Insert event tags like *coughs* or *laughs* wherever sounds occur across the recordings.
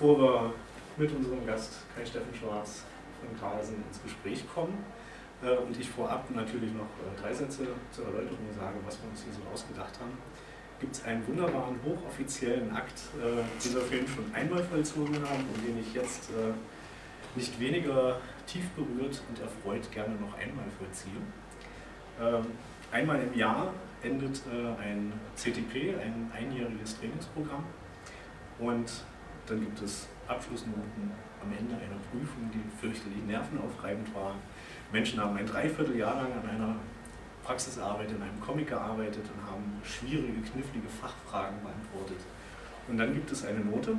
Bevor wir mit unserem Gast Kai Steffen Schwarz von Carlsen ins Gespräch kommen äh, und ich vorab natürlich noch äh, drei Sätze zur Erläuterung sage, was wir uns hier so ausgedacht haben, gibt es einen wunderbaren hochoffiziellen Akt, äh, den wir vorhin schon einmal vollzogen haben und den ich jetzt äh, nicht weniger tief berührt und erfreut gerne noch einmal vollziehe. Ähm, einmal im Jahr endet äh, ein CTP, ein einjähriges Trainingsprogramm. Und dann gibt es Abschlussnoten am Ende einer Prüfung, die fürchterlich nervenaufreibend war. Menschen haben ein Dreivierteljahr lang an einer Praxisarbeit in einem Comic gearbeitet und haben schwierige, knifflige Fachfragen beantwortet. Und dann gibt es eine Note.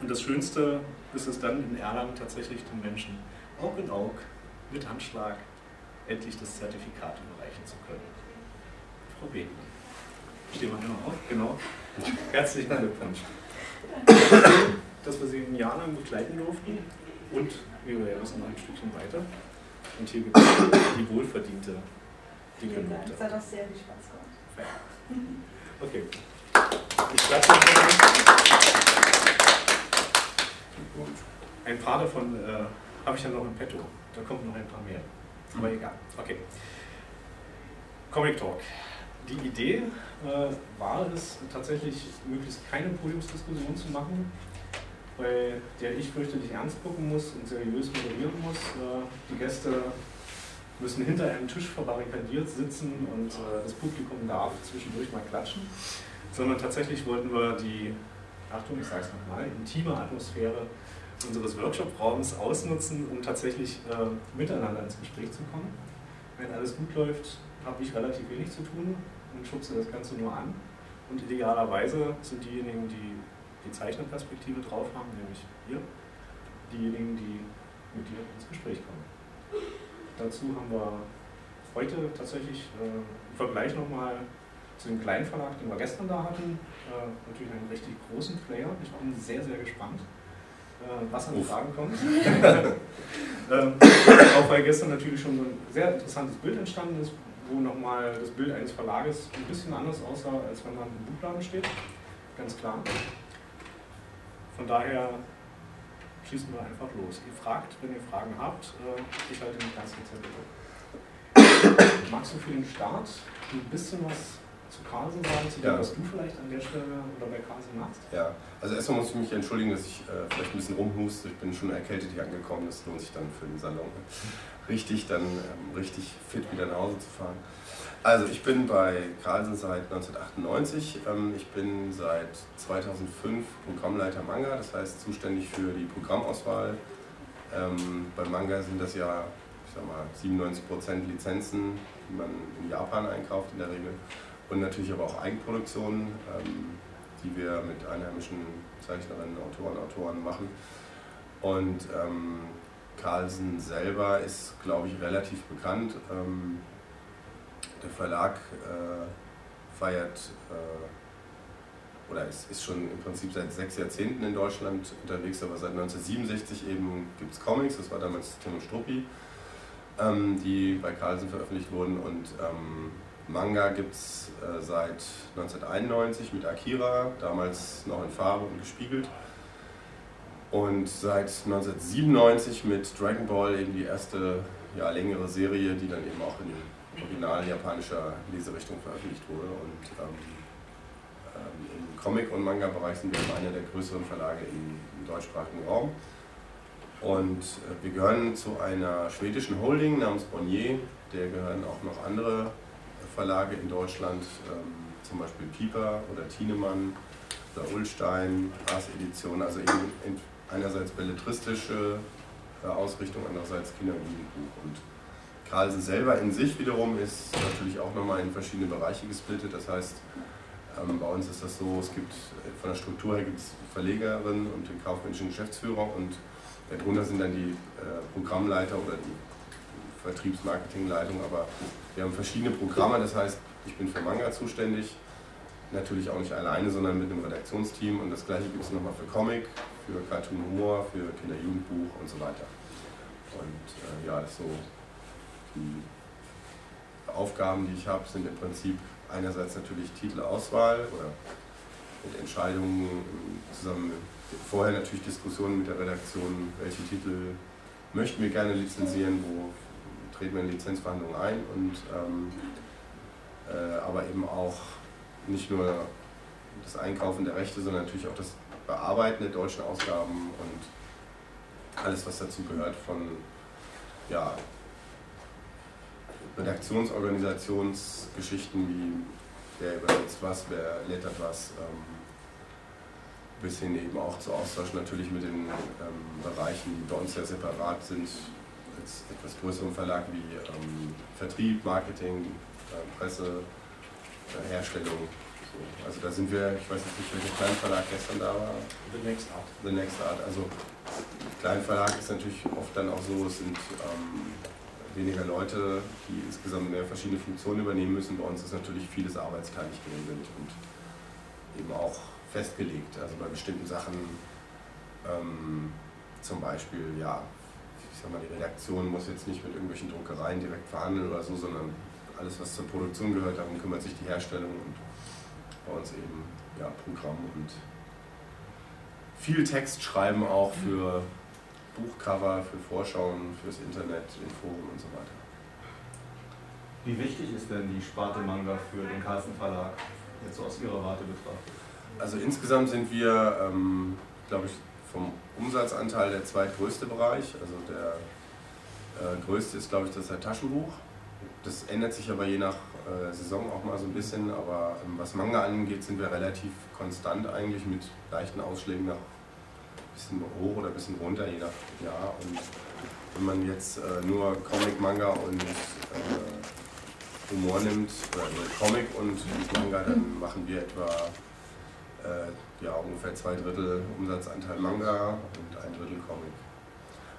Und das Schönste ist es dann in Erlangen tatsächlich den Menschen Aug in Aug mit Handschlag endlich das Zertifikat überreichen zu können. Frau Bethmann. Stehen wir immer auf, genau. Herzlichen Glückwunsch. *coughs* Dass wir Sie ein Jahr lang begleiten durften und, wir ja wissen, noch ein Stückchen weiter. Und hier gibt es die wohlverdiente dicke Note. Das hat auch sehr viel Spaß gemacht. Okay. Ich klatsche. Ein paar davon äh, habe ich ja noch im Petto. Da kommen noch ein paar mehr. Aber egal. Okay. Comic Talk. Die Idee äh, war es tatsächlich, möglichst keine Podiumsdiskussion zu machen, bei der ich fürchterlich ernst gucken muss und seriös moderieren muss. Äh, die Gäste müssen hinter einem Tisch verbarrikadiert sitzen und äh, das Publikum darf zwischendurch mal klatschen. Sondern tatsächlich wollten wir die, Achtung, ich sage es nochmal, intime Atmosphäre unseres Workshop-Raums ausnutzen, um tatsächlich äh, miteinander ins Gespräch zu kommen. Wenn alles gut läuft, habe ich relativ wenig zu tun und schubse das Ganze nur an. Und idealerweise sind diejenigen, die die Zeichnerperspektive drauf haben, nämlich ihr, diejenigen, die mit dir ins Gespräch kommen. Dazu haben wir heute tatsächlich äh, im Vergleich nochmal zu dem kleinen Verlag, den wir gestern da hatten, äh, natürlich einen richtig großen Player. Ich bin sehr, sehr gespannt äh, was an. Fragen kommt. *laughs* ähm, auch weil gestern natürlich schon so ein sehr interessantes Bild entstanden ist, wo nochmal das Bild eines Verlages ein bisschen anders aussah, als wenn man im Buchladen steht. Ganz klar. Von daher schießen wir einfach los. Ihr fragt, wenn ihr Fragen habt. Äh, ich halte den ganzen Zettel. Magst du für den Start ein bisschen was zu Carlsen sagen, zu dem, ja. was du vielleicht an der Stelle oder bei Carlsen machst? Ja, also erstmal muss ich mich entschuldigen, dass ich äh, vielleicht ein bisschen rumhuste. Ich bin schon erkältet hier angekommen. Das lohnt sich dann für den Salon richtig, dann ähm, richtig fit wieder nach Hause zu fahren. Also ich bin bei Carlsen seit 1998. Ähm, ich bin seit 2005 Programmleiter Manga, das heißt zuständig für die Programmauswahl. Ähm, bei Manga sind das ja ich sag mal, 97% Lizenzen, die man in Japan einkauft in der Regel und natürlich aber auch Eigenproduktionen, ähm, die wir mit einheimischen Zeichnerinnen, Autoren, Autoren machen. Und ähm, Carlsen selber ist, glaube ich, relativ bekannt. Ähm, der Verlag äh, feiert äh, oder ist, ist schon im Prinzip seit sechs Jahrzehnten in Deutschland unterwegs, aber seit 1967 eben gibt es Comics, das war damals Tim und Struppi, ähm, die bei Carlsen veröffentlicht wurden und ähm, Manga gibt es äh, seit 1991 mit Akira, damals noch in Farbe und gespiegelt. Und seit 1997 mit Dragon Ball eben die erste ja, längere Serie, die dann eben auch in original japanischer Leserichtung veröffentlicht wurde. Und ähm, ähm, im Comic- und Manga-Bereich sind wir einer der größeren Verlage im, im deutschsprachigen Raum. Und äh, wir gehören zu einer schwedischen Holding namens Bonnier, der gehören auch noch andere Verlage in Deutschland, ähm, zum Beispiel Pieper oder Thienemann oder Ullstein, Ars Edition, also eben einerseits belletristische äh, Ausrichtung, andererseits Kinder- und Carlsen selber in sich wiederum ist natürlich auch nochmal in verschiedene Bereiche gesplittet. Das heißt, ähm, bei uns ist das so, es gibt von der Struktur her gibt es Verlegerin und den kaufmännischen Geschäftsführer und darunter sind dann die äh, Programmleiter oder die Vertriebsmarketingleitung, aber wir haben verschiedene Programme, das heißt, ich bin für Manga zuständig, natürlich auch nicht alleine, sondern mit einem Redaktionsteam und das gleiche gibt es nochmal für Comic, für Cartoon Humor, für Kinder-Jugendbuch und so weiter. Und äh, ja, das so die Aufgaben, die ich habe, sind im Prinzip einerseits natürlich Titelauswahl oder mit Entscheidungen zusammen mit, vorher natürlich Diskussionen mit der Redaktion, welche Titel möchten wir gerne lizenzieren, wo treten wir in Lizenzverhandlungen ein und ähm, äh, aber eben auch nicht nur das Einkaufen der Rechte, sondern natürlich auch das Bearbeiten der deutschen Ausgaben und alles, was dazu gehört, von ja, Redaktionsorganisationsgeschichten wie wer übersetzt was, wer lettert was, ähm, bis hin eben auch zu Austausch natürlich mit den ähm, Bereichen, die bei uns ja separat sind, als etwas größeren Verlag wie ähm, Vertrieb, Marketing, äh, Presse, Herstellung. So. Also da sind wir, ich weiß jetzt nicht, welcher Kleinverlag gestern da war. The Next Art. The Next Art. Also Kleinverlag ist natürlich oft dann auch so, es sind ähm, weniger Leute, die insgesamt mehr verschiedene Funktionen übernehmen müssen. Bei uns ist natürlich vieles arbeitsteilig geregelt und eben auch festgelegt. Also bei bestimmten Sachen, ähm, zum Beispiel, ja, ich sag mal, die Redaktion muss jetzt nicht mit irgendwelchen Druckereien direkt verhandeln oder so, sondern alles, was zur Produktion gehört, darum kümmert sich die Herstellung und bei uns eben ja, Programm und viel Text schreiben auch für Buchcover, für Vorschauen, fürs Internet, in Foren und so weiter. Wie wichtig ist denn die Sparte Manga für den Carlsen Verlag, jetzt so aus Ihrer Warte betrachtet? Also insgesamt sind wir, ähm, glaube ich, vom Umsatzanteil der zweitgrößte Bereich. Also der äh, größte ist, glaube ich, das Taschenbuch. Das ändert sich aber je nach äh, Saison auch mal so ein bisschen. Aber ähm, was Manga angeht, sind wir relativ konstant eigentlich mit leichten Ausschlägen nach bisschen hoch oder ein bisschen runter, je nach Jahr. Und wenn man jetzt äh, nur Comic, Manga und äh, Humor nimmt, oder nur Comic und Manga, dann machen wir etwa äh, ja, ungefähr zwei Drittel Umsatzanteil Manga und ein Drittel Comic.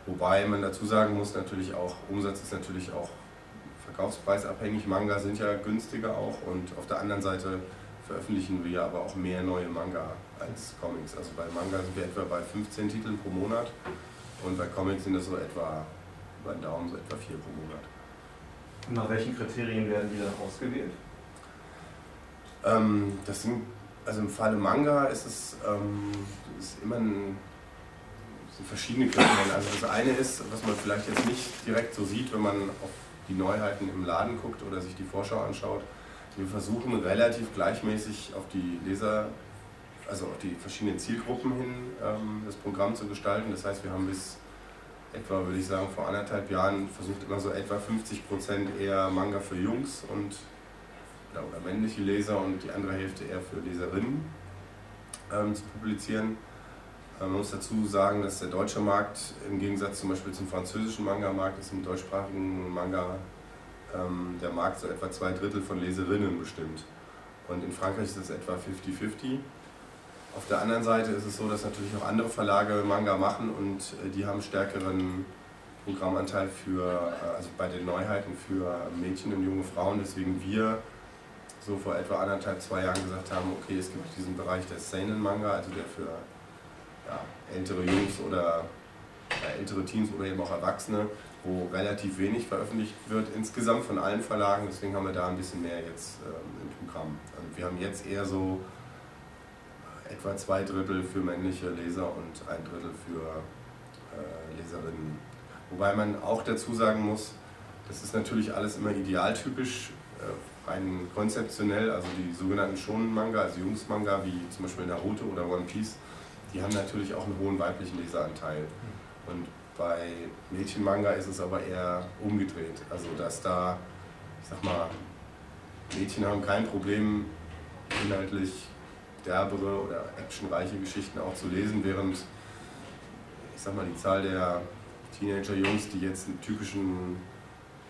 Wobei man dazu sagen muss, natürlich auch, Umsatz ist natürlich auch verkaufspreisabhängig. Manga sind ja günstiger auch und auf der anderen Seite veröffentlichen wir aber auch mehr neue Manga als Comics. Also bei Manga sind wir etwa bei 15 Titeln pro Monat und bei Comics sind es so etwa, bei Daumen so etwa vier pro Monat. Und nach welchen Kriterien werden die dann ausgewählt? Ähm, das sind, also im Falle Manga ist es ähm, ist immer ein, verschiedene Kriterien. Also das eine ist, was man vielleicht jetzt nicht direkt so sieht, wenn man auf die Neuheiten im Laden guckt oder sich die Vorschau anschaut, wir versuchen relativ gleichmäßig auf die Leser, also auf die verschiedenen Zielgruppen hin ähm, das Programm zu gestalten. Das heißt, wir haben bis etwa, würde ich sagen, vor anderthalb Jahren versucht immer so etwa 50 Prozent eher Manga für Jungs und oder, männliche Leser und die andere Hälfte eher für Leserinnen ähm, zu publizieren. Man muss dazu sagen, dass der deutsche Markt im Gegensatz zum Beispiel zum französischen Manga-Markt ist im deutschsprachigen Manga ähm, der Markt so etwa zwei Drittel von Leserinnen bestimmt. Und in Frankreich ist es etwa 50-50. Auf der anderen Seite ist es so, dass natürlich auch andere Verlage Manga machen und äh, die haben stärkeren Programmanteil für, äh, also bei den Neuheiten für Mädchen und junge Frauen, deswegen wir so vor etwa anderthalb, zwei Jahren gesagt haben, okay, es gibt diesen Bereich der Seinen-Manga, also der für ältere Jungs oder ja, ältere Teens oder eben auch Erwachsene wo relativ wenig veröffentlicht wird insgesamt von allen Verlagen. Deswegen haben wir da ein bisschen mehr jetzt ähm, im Programm. Also wir haben jetzt eher so etwa zwei Drittel für männliche Leser und ein Drittel für äh, Leserinnen. Wobei man auch dazu sagen muss, das ist natürlich alles immer idealtypisch, äh, rein konzeptionell, also die sogenannten Shonen-Manga, also Jungs-Manga wie zum Beispiel Naruto oder One Piece, die haben natürlich auch einen hohen weiblichen Leseranteil. Und bei Mädchenmanga ist es aber eher umgedreht. Also dass da, ich sag mal, Mädchen haben kein Problem, inhaltlich derbere oder actionreiche Geschichten auch zu lesen, während ich sag mal, die Zahl der Teenager-Jungs, die jetzt einen typischen,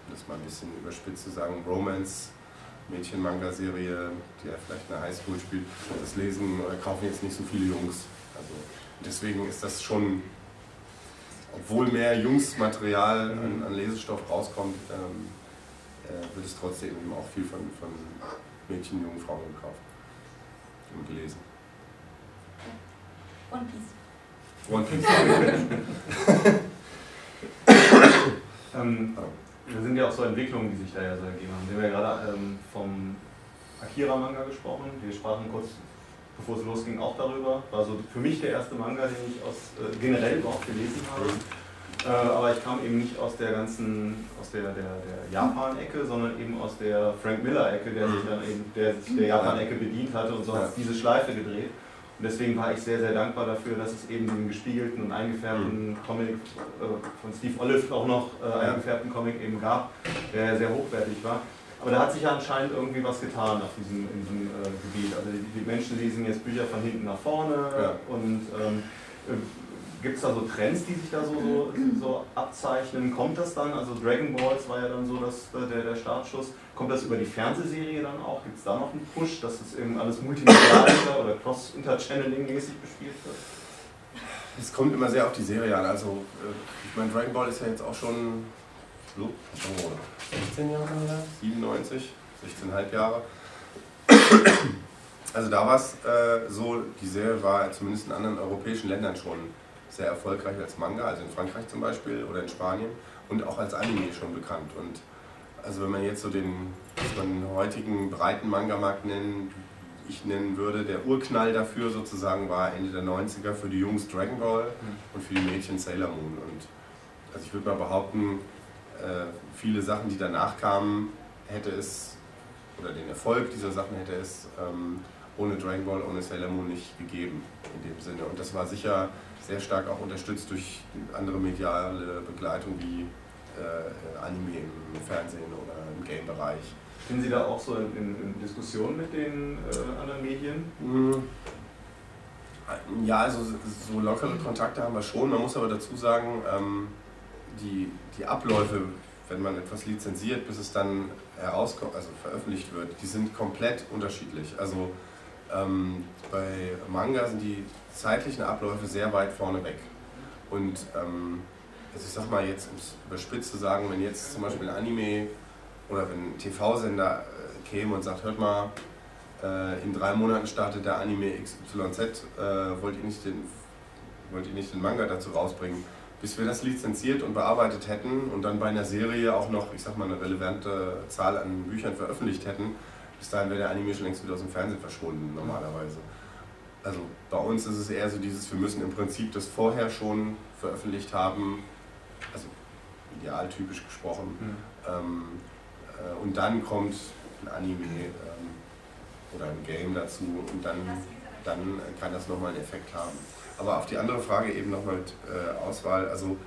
das mal ein bisschen überspitzt zu sagen, Romance Mädchen-Manga-Serie, die ja vielleicht in der Highschool spielt, das lesen oder kaufen jetzt nicht so viele Jungs. Also deswegen ist das schon obwohl mehr Jungsmaterial an, an Lesestoff rauskommt, ähm, äh, wird es trotzdem eben auch viel von, von Mädchen, jungen Frauen gekauft und gelesen. One Piece. One Piece. *laughs* ähm, da sind ja auch so Entwicklungen, die sich da ja so ergeben haben. Wir haben ja gerade ähm, vom Akira-Manga gesprochen. Wir sprachen kurz, bevor es losging, auch darüber. War so für mich der erste Manga, den ich aus, äh, generell überhaupt gelesen habe. Äh, aber ich kam eben nicht aus der ganzen, aus der, der, der Japan-Ecke, sondern eben aus der Frank Miller-Ecke, der sich dann eben der, der Japan-Ecke bedient hatte und so hat es diese Schleife gedreht. Und deswegen war ich sehr, sehr dankbar dafür, dass es eben den gespiegelten und eingefärbten Comic äh, von Steve Olive auch noch äh, eingefärbten Comic eben gab, der sehr hochwertig war. Aber da hat sich ja anscheinend irgendwie was getan auf diesem, in diesem äh, Gebiet. Also die, die, Menschen lesen jetzt Bücher von hinten nach vorne ja. und ähm, Gibt es da so Trends, die sich da so, so, so, abzeichnen? Kommt das dann, also Dragon Balls war ja dann so das, äh, der, der Startschuss, kommt das über die Fernsehserie dann auch? Gibt es da noch einen Push, dass es eben alles multimedial oder cross-interchanneling-mäßig bespielt wird? Es kommt immer sehr auf die Serie an. Also, äh, ich meine, Dragon Ball ist ja jetzt auch schon so, 16 Jahre her, 97, 16,5 Jahre. Also da war es äh, so, die Serie war zumindest in anderen europäischen Ländern schon sehr erfolgreich als Manga, also in Frankreich zum Beispiel oder in Spanien und auch als Anime schon bekannt. Und also wenn man jetzt so den, den heutigen breiten Manga-Markt nennen, ich nennen würde, der Urknall dafür sozusagen war Ende der 90er für die Jungs Dragon Ball mhm. und für die Mädchen Sailor Moon. Und also ich würde mal behaupten, viele Sachen, die danach kamen, hätte es, oder den Erfolg dieser Sachen hätte es ähm, ohne Dragon Ball, ohne Sailor Moon nicht gegeben in dem Sinne. Und das war sicher sehr stark auch unterstützt durch andere mediale Begleitung wie äh, Anime im Fernsehen oder im Game-Bereich. Sind Sie da auch so in, in, Diskussionen mit den äh, anderen Medien? Mhm. Ja, also so lockere Kontakte haben wir schon. Man muss aber dazu sagen, ähm, die, die Abläufe, wenn man etwas lizenziert, bis es dann herauskommt, also veröffentlicht wird, die sind komplett unterschiedlich. Also ähm, bei Manga sind die zeitlichen Abläufe sehr weit vorne weg. Und ähm, also ich sag mal jetzt, um es überspitzt zu sagen, wenn jetzt zum Beispiel ein Anime oder wenn ein TV-Sender äh, käme und sagt, hört mal, äh, in drei Monaten startet der Anime XYZ, äh, wollt, ihr nicht den, wollt ihr nicht den Manga dazu rausbringen? Bis wir das lizenziert und bearbeitet hätten und dann bei einer Serie auch noch, ich sag mal, eine relevante Zahl an Büchern veröffentlicht hätten, bis dahin wäre der Anime schon längst wieder aus dem Fernsehen verschwunden, normalerweise. Also bei uns ist es eher so dieses, wir müssen im Prinzip das vorher schon veröffentlicht haben, also idealtypisch gesprochen. Mhm. Ähm, äh, und dann kommt ein Anime ähm, oder ein Game dazu und dann, dann kann das nochmal einen Effekt haben. Aber auf die andere Frage eben nochmal äh, Auswahl, also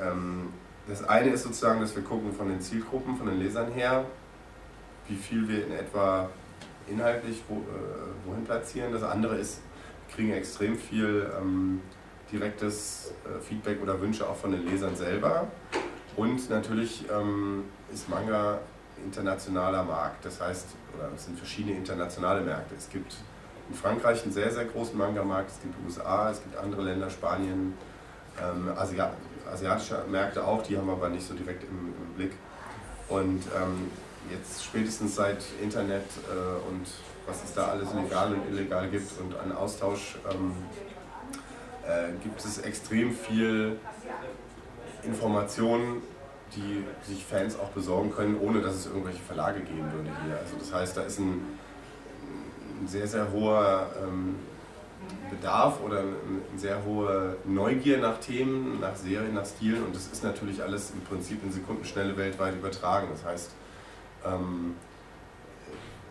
ähm, das eine ist sozusagen, dass wir gucken von den Zielgruppen, von den Lesern her, wie viel wir in etwa inhaltlich wo, äh, wohin platzieren. Das andere ist, wir kriegen extrem viel ähm, direktes äh, Feedback oder Wünsche auch von den Lesern selber. Und natürlich ähm, ist Manga internationaler Markt. Das heißt, oder es sind verschiedene internationale Märkte. Es gibt in Frankreich einen sehr, sehr großen Manga-Markt, es gibt USA, es gibt andere Länder, Spanien, ähm, Asiat asiatische Märkte auch, die haben wir aber nicht so direkt im, im Blick. Und ähm, jetzt spätestens seit Internet äh, und was es da alles legal und illegal gibt und an Austausch ähm, äh, gibt es extrem viel Informationen, die sich Fans auch besorgen können, ohne dass es irgendwelche Verlage geben würde hier. Also das heißt, da ist ein, ein sehr, sehr hoher ähm, Bedarf oder eine sehr hohe Neugier nach Themen, nach Serien, nach Stilen und das ist natürlich alles im Prinzip in Sekundenschnelle weltweit übertragen. Das heißt, ähm,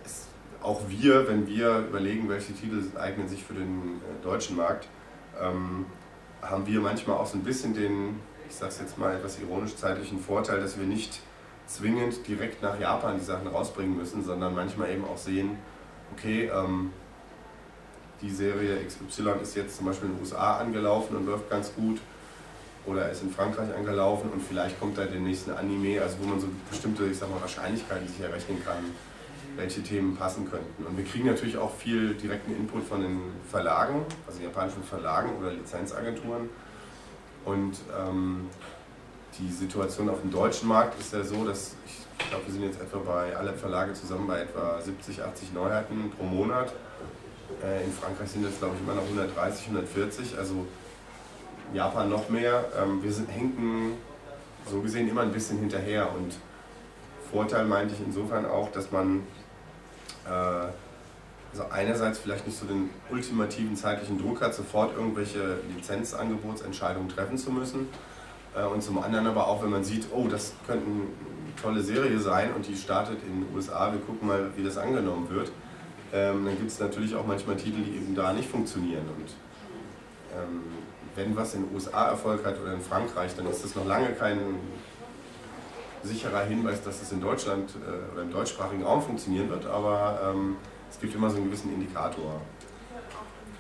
es, auch wir, wenn wir überlegen, welche Titel eignen sich für den äh, deutschen Markt, ähm, haben wir manchmal auch so ein bisschen den, ich sage es jetzt mal etwas ironisch, zeitlichen Vorteil, dass wir nicht zwingend direkt nach Japan die Sachen rausbringen müssen, sondern manchmal eben auch sehen, okay, ähm, die Serie XY ist jetzt zum Beispiel in den USA angelaufen und läuft ganz gut oder ist in Frankreich angelaufen und vielleicht kommt da der nächste Anime, also wo man so bestimmte, ich sag mal, Wahrscheinlichkeiten sich errechnen kann, welche Themen passen könnten. Und wir kriegen natürlich auch viel direkten Input von den Verlagen, also japanischen Verlagen oder Lizenzagenturen. Und ähm, die Situation auf dem deutschen Markt ist ja so, dass ich glaube, wir sind jetzt etwa bei alle Verlage zusammen bei etwa 70, 80 Neuheiten pro Monat. Äh, in Frankreich sind es, glaube ich, immer noch 130, 140. Also Japan noch mehr. Ähm, wir sind, hinken so gesehen immer ein bisschen hinterher. Und Vorteil meinte ich insofern auch, dass man äh, also einerseits vielleicht nicht so den ultimativen zeitlichen Druck hat, sofort irgendwelche Lizenzangebotsentscheidungen treffen zu müssen. Äh, und zum anderen aber auch, wenn man sieht, oh, das könnte eine tolle Serie sein und die startet in den USA, wir gucken mal, wie das angenommen wird. Ähm, dann gibt es natürlich auch manchmal Titel, die eben da nicht funktionieren. Und ähm, wenn was in den USA Erfolg hat oder in Frankreich, dann ist das noch lange kein sicherer Hinweis, dass es in Deutschland äh, oder im deutschsprachigen Raum funktionieren wird, aber ähm, es gibt immer so einen gewissen Indikator.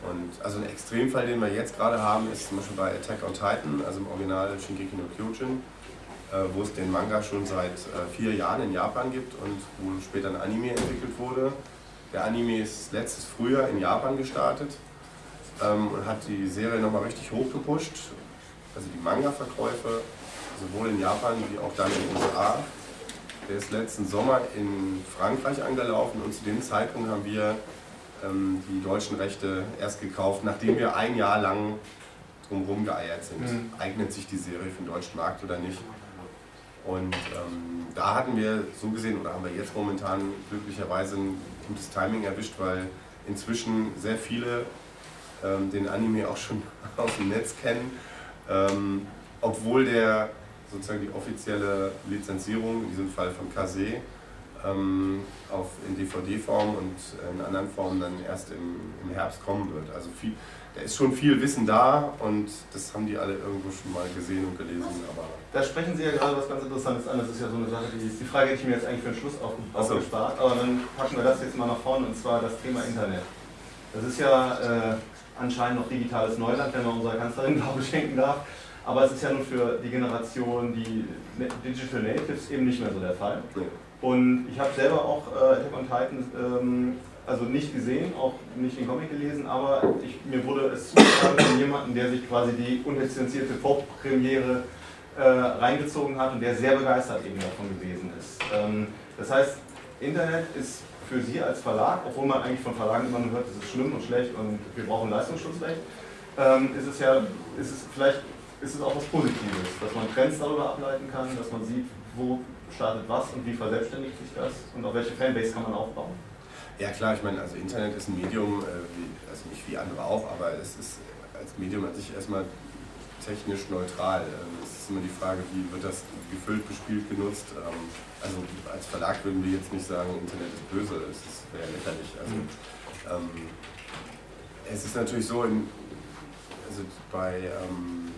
Und also ein Extremfall, den wir jetzt gerade haben, ist zum Beispiel bei Attack on Titan, also im Original Shingeki no Kyojin, äh, wo es den Manga schon seit äh, vier Jahren in Japan gibt und wo später ein Anime entwickelt wurde. Der Anime ist letztes Frühjahr in Japan gestartet ähm, und hat die Serie nochmal richtig hochgepusht. Also die Manga-Verkäufe, sowohl in Japan wie auch dann in den USA. Der ist letzten Sommer in Frankreich angelaufen und zu dem Zeitpunkt haben wir ähm, die deutschen Rechte erst gekauft, nachdem wir ein Jahr lang drumherum geeiert sind. Mhm. Eignet sich die Serie für den deutschen Markt oder nicht? Und ähm, da hatten wir so gesehen, oder haben wir jetzt momentan glücklicherweise ein gutes Timing erwischt, weil inzwischen sehr viele ähm, den Anime auch schon *laughs* aus dem Netz kennen, ähm, obwohl der sozusagen die offizielle Lizenzierung, in diesem Fall von Kase, ähm, auf, in DVD-Form und in anderen Formen dann erst im, im Herbst kommen wird. Also viel, da ist schon viel Wissen da und das haben die alle irgendwo schon mal gesehen und gelesen. Aber da sprechen Sie ja gerade was ganz Interessantes an. Das ist ja so eine Sache, die, die Frage hätte ich mir jetzt eigentlich für den Schluss aufgespart, so. aber dann packen wir das jetzt mal nach vorne und zwar das Thema Internet. Das ist ja äh, anscheinend noch digitales Neuland, wenn man unserer Kanzlerin *laughs* Glaube schenken darf. Aber es ist ja nun für die Generation, die Digital Natives eben nicht mehr so der Fall. Und ich habe selber auch äh, Attack on Titan ähm, also nicht gesehen, auch nicht den Comic gelesen, aber ich, mir wurde es zugetragen von jemandem, der sich quasi die unlizenzierte Vorpremiere äh, reingezogen hat und der sehr begeistert eben davon gewesen ist. Ähm, das heißt, Internet ist für Sie als Verlag, obwohl man eigentlich von Verlagen immer nur hört, es ist schlimm und schlecht und wir brauchen Leistungsschutzrecht, ähm, ist es ja, ist es vielleicht ist es auch was Positives, dass man Trends darüber ableiten kann, dass man sieht, wo startet was und wie verselbstständigt sich das und auf welche Fanbase kann man aufbauen? Ja klar, ich meine, also Internet ist ein Medium, äh, also nicht wie andere auch, aber es ist als Medium an sich erstmal technisch neutral. Ähm, es ist immer die Frage, wie wird das gefüllt, bespielt, genutzt. Ähm, also als Verlag würden wir jetzt nicht sagen, Internet ist böse, es wäre lächerlich. Also, mhm. ähm, es ist natürlich so, in, also bei ähm,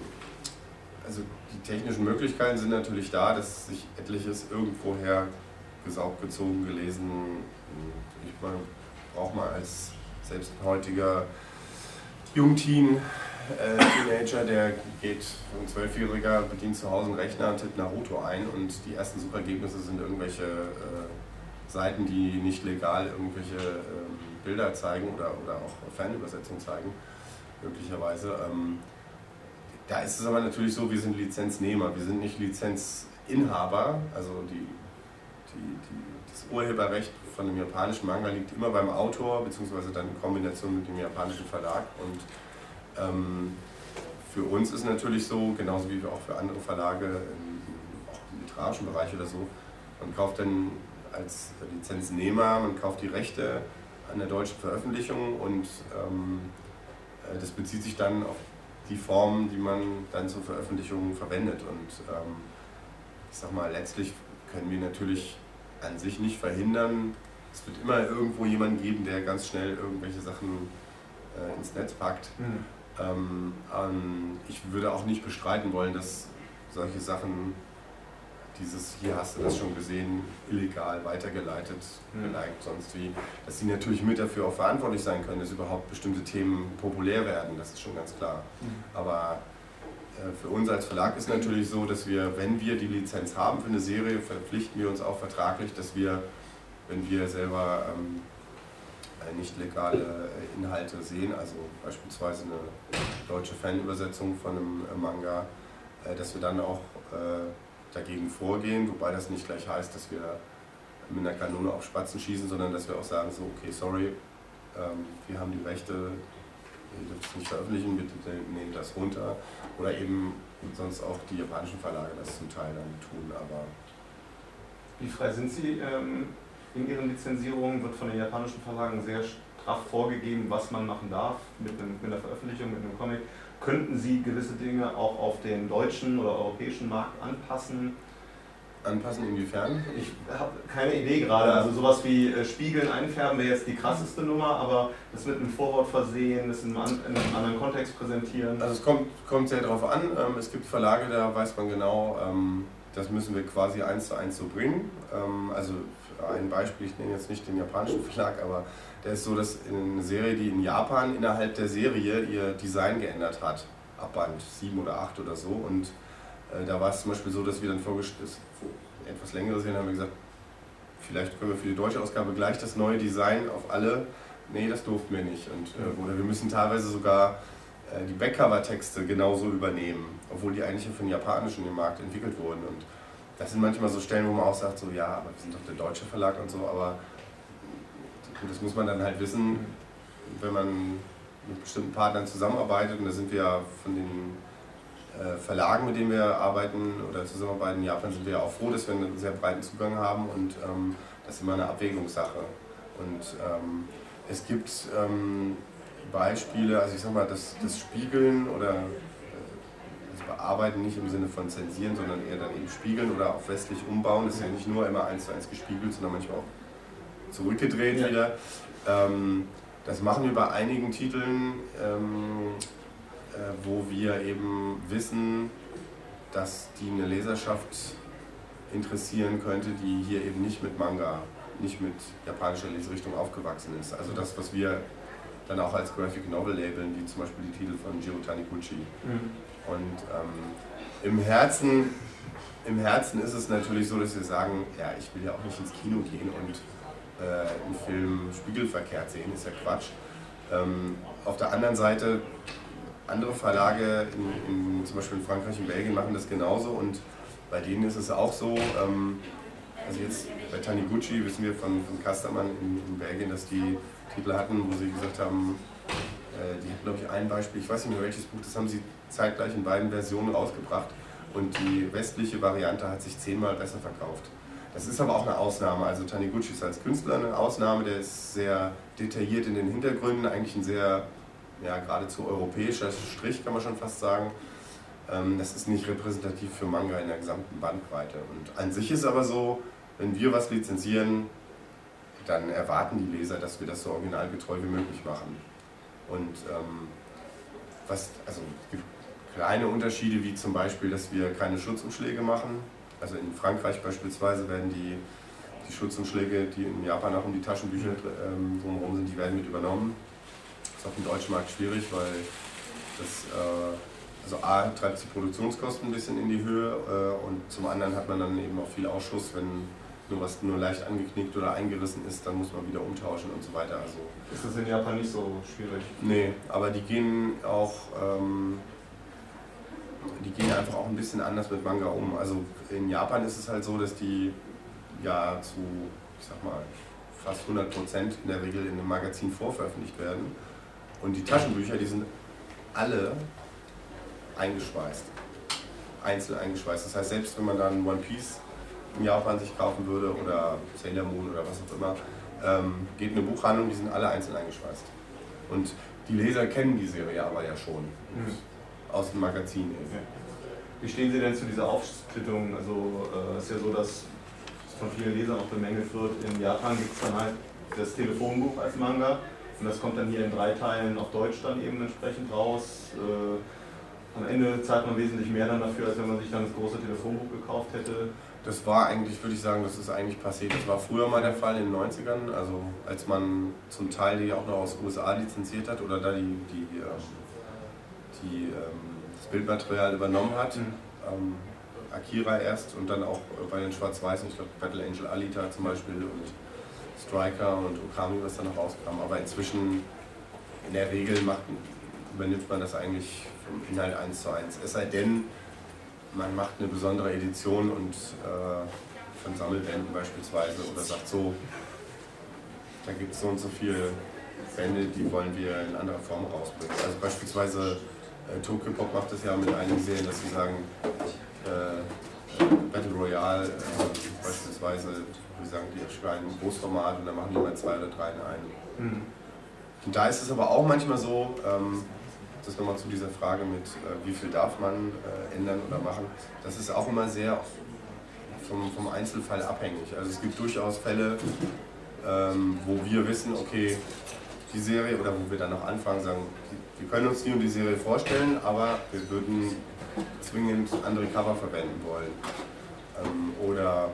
also die technischen Möglichkeiten sind natürlich da, dass sich etliches irgendwoher gesaugt, gezogen, gelesen, ich meine, braucht man als selbst heutiger Jungteen, äh, Teenager, der geht, ein Zwölfjähriger bedient zu Hause einen Rechner tippt Naruto ein und die ersten Suchergebnisse sind irgendwelche äh, Seiten, die nicht legal irgendwelche äh, Bilder zeigen oder, oder auch Fernübersetzungen zeigen, möglicherweise. Ähm, da ist es aber natürlich so, wir sind Lizenznehmer, wir sind nicht Lizenzinhaber. Also die, die, die, das Urheberrecht von dem japanischen Manga liegt immer beim Autor, beziehungsweise dann in Kombination mit dem japanischen Verlag. Und ähm, für uns ist natürlich so, genauso wie auch für andere Verlage, im, auch im literarischen Bereich oder so, man kauft dann als Lizenznehmer, man kauft die Rechte an der deutschen Veröffentlichung und ähm, äh, das bezieht sich dann auf die Formen, die man dann zur Veröffentlichung verwendet. Und ähm, ich sag mal, letztlich können wir natürlich an sich nicht verhindern. Es wird immer irgendwo jemanden geben, der ganz schnell irgendwelche Sachen äh, ins Netz packt. Mhm. Ähm, ähm, ich würde auch nicht bestreiten wollen, dass solche Sachen dieses, hier hast du das schon gesehen, illegal weitergeleitet, mhm. geliked, sonst wie, dass sie natürlich mit dafür auch verantwortlich sein können, dass überhaupt bestimmte Themen populär werden, das ist schon ganz klar. Mhm. Aber äh, für uns als Verlag ist natürlich so, dass wir, wenn wir die Lizenz haben für eine Serie, verpflichten wir uns auch vertraglich, dass wir, wenn wir selber ähm, äh, nicht legale äh, Inhalte sehen, also beispielsweise eine deutsche Fanübersetzung von einem Manga, dass wir dann auch dagegen vorgehen, wobei das nicht gleich heißt, dass wir mit einer Kanone auf Spatzen schießen, sondern dass wir auch sagen, so, okay, sorry, ähm, wir haben die Rechte, ihr dürft es nicht veröffentlichen, bitte nehmt das runter. Oder eben sonst auch die japanischen Verlage das zum Teil dann tun. Aber Wie frei sind Sie ähm, in Ihren Lizenzierungen? Wird von den japanischen Verlagen sehr straff vorgegeben, was man machen darf mit, einem, mit einer Veröffentlichung, mit einem Comic? Könnten Sie gewisse Dinge auch auf den deutschen oder europäischen Markt anpassen? anpassen inwiefern? Ich habe keine Idee gerade. Also sowas wie äh, Spiegeln einfärben wäre jetzt die krasseste Nummer, aber das mit einem Vorwort versehen, das in einem, in einem anderen Kontext präsentieren. Also es kommt, kommt sehr darauf an. Ähm, es gibt Verlage, da weiß man genau, ähm, das müssen wir quasi eins zu eins so bringen. Ähm, also ein Beispiel, ich nenne jetzt nicht den japanischen Verlag, aber der ist so, dass eine Serie, die in Japan innerhalb der Serie ihr Design geändert hat, ab Band 7 oder 8 oder so und äh, da war es zum Beispiel so, dass wir dann vorgestellt, etwas längere Serien haben wir gesagt, vielleicht können wir für die deutsche Ausgabe gleich das neue Design auf alle. Nee, das durften wir nicht. Und, äh, oder wir müssen teilweise sogar äh, die Backcover-Texte genauso übernehmen, obwohl die eigentlich für den japanischen im Markt entwickelt wurden. Und das sind manchmal so Stellen, wo man auch sagt, so ja, aber wir sind doch der deutsche Verlag und so, aber das muss man dann halt wissen, wenn man mit bestimmten Partnern zusammenarbeitet. Und da sind wir ja von den äh, Verlagen, mit denen wir arbeiten oder zusammenarbeiten in Japan, sind wir ja auch froh, dass wir einen sehr breiten Zugang haben und ähm, das ist immer eine Abwägungssache. Und ähm, es gibt ähm, Beispiele, also ich sag mal, das, das Spiegeln oder äh, bearbeiten nicht im Sinne von zensieren, sondern eher dann eben spiegeln oder auch westlich umbauen. Das ist ja nicht nur immer eins zu eins gespiegelt, sondern manchmal auch zurückgedreht ja. wieder. Ähm, das machen wir bei einigen Titeln. Ähm, äh, wo wir eben wissen, dass die eine Leserschaft interessieren könnte, die hier eben nicht mit Manga, nicht mit japanischer Leserichtung aufgewachsen ist. Also das, was wir dann auch als Graphic Novel labeln, wie zum Beispiel die Titel von Jiro Taniguchi. Mhm. Und ähm, im, Herzen, im Herzen ist es natürlich so, dass wir sagen, ja, ich will ja auch nicht ins Kino gehen und äh, einen Film spiegelverkehrt sehen, ist ja Quatsch. Ähm, auf der anderen Seite andere Verlage, in, in, zum Beispiel in Frankreich und Belgien, machen das genauso und bei denen ist es auch so, ähm, also jetzt bei Taniguchi wissen wir von, von Kastermann in, in, Belgien, dass die Titel hatten, wo sie gesagt haben, äh, die hatten glaube ich ein Beispiel, ich weiß nicht mehr welches Buch, das haben sie zeitgleich in beiden Versionen rausgebracht und die westliche Variante hat sich zehnmal besser verkauft. Das ist aber auch eine Ausnahme. Also Taniguchi ist als Künstler eine Ausnahme, der ist sehr detailliert in den Hintergründen, eigentlich ein sehr ja, geradezu europäischer Strich, kann man schon fast sagen. Ähm, das ist nicht repräsentativ für Manga in der gesamten Bandbreite. Und an sich ist aber so, wenn wir was lizenzieren, dann erwarten die Leser, dass wir das so originalgetreu wie möglich machen. Und ähm, was, also es gibt kleine Unterschiede, wie zum Beispiel, dass wir keine Schutzumschläge machen. Also in Frankreich beispielsweise werden die, die Schutzumschläge, die in Japan auch um die Taschenbücher ähm, drumherum sind, die werden mit übernommen ist auf dem deutschen Markt schwierig, weil das, äh, also A, treibt die Produktionskosten ein bisschen in die Höhe äh, und zum anderen hat man dann eben auch viel Ausschuss, wenn nur was nur leicht angeknickt oder eingerissen ist, dann muss man wieder umtauschen und so weiter. Also, ist das in Japan nicht so schwierig? Nee, aber die gehen auch, ähm, die gehen einfach auch ein bisschen anders mit Manga um. Also in Japan ist es halt so, dass die ja zu, ich sag mal, fast 100 Prozent in der Regel in einem Magazin vorveröffentlicht werden. Und die Taschenbücher, die sind alle eingeschweißt. Einzeln eingeschweißt. Das heißt, selbst wenn man dann One Piece in Japan sich kaufen würde oder Sailor Moon oder was auch immer, ähm, geht eine Buchhandlung, die sind alle einzeln eingeschweißt. Und die Leser kennen die Serie aber ja schon mhm. Aus dem Magazin. Ja. Wie stehen Sie denn zu dieser Aufsplittung? Also äh, ist ja so, dass von vielen Lesern auch bemängelt wird, in Japan gibt es dann halt das Telefonbuch als Manga und das kommt dann hier in drei Teilen auf Deutsch dann eben entsprechend raus. Äh, am Ende zahlt man wesentlich mehr dann dafür, als wenn man sich dann das große Telefonbuch gekauft hätte. Das war eigentlich, würde ich sagen, das ist eigentlich passiert. Das war früher mal der Fall in den 90ern, also als man zum Teil die auch noch aus den USA lizenziert hat oder da die, die, ähm, die ähm, das Bildmaterial übernommen hat. Mhm. Ähm, Akira erst und dann auch bei den Schwarz-Weißen, ich glaube Battle Angel Alita zum Beispiel und Striker und Okami, was da noch rauskam. Aber inzwischen, in der Regel macht, übernimmt man das eigentlich vom Inhalt eins zu eins. Es sei denn, man macht eine besondere Edition und äh, von Sammelbänden beispielsweise oder sagt so, da gibt es so und so viel Bände, die wollen wir in anderer Form rausbringen. Also beispielsweise Tokyo Pop macht das ja mit einigen Serien, dass sie sagen, äh, Battle Royale äh, beispielsweise, wir sagen, die erscheinen im Großformat und dann machen die mal zwei oder drei in einem. Mhm. Und da ist es aber auch manchmal so, ähm, das nochmal zu dieser Frage mit, äh, wie viel darf man äh, ändern oder machen, das ist auch immer sehr vom, vom Einzelfall abhängig. Also es gibt durchaus Fälle, ähm, wo wir wissen, okay, die Serie oder wo wir dann noch anfangen, sagen, wir können uns die und die Serie vorstellen, aber wir würden zwingend andere Cover verwenden wollen. Ähm, oder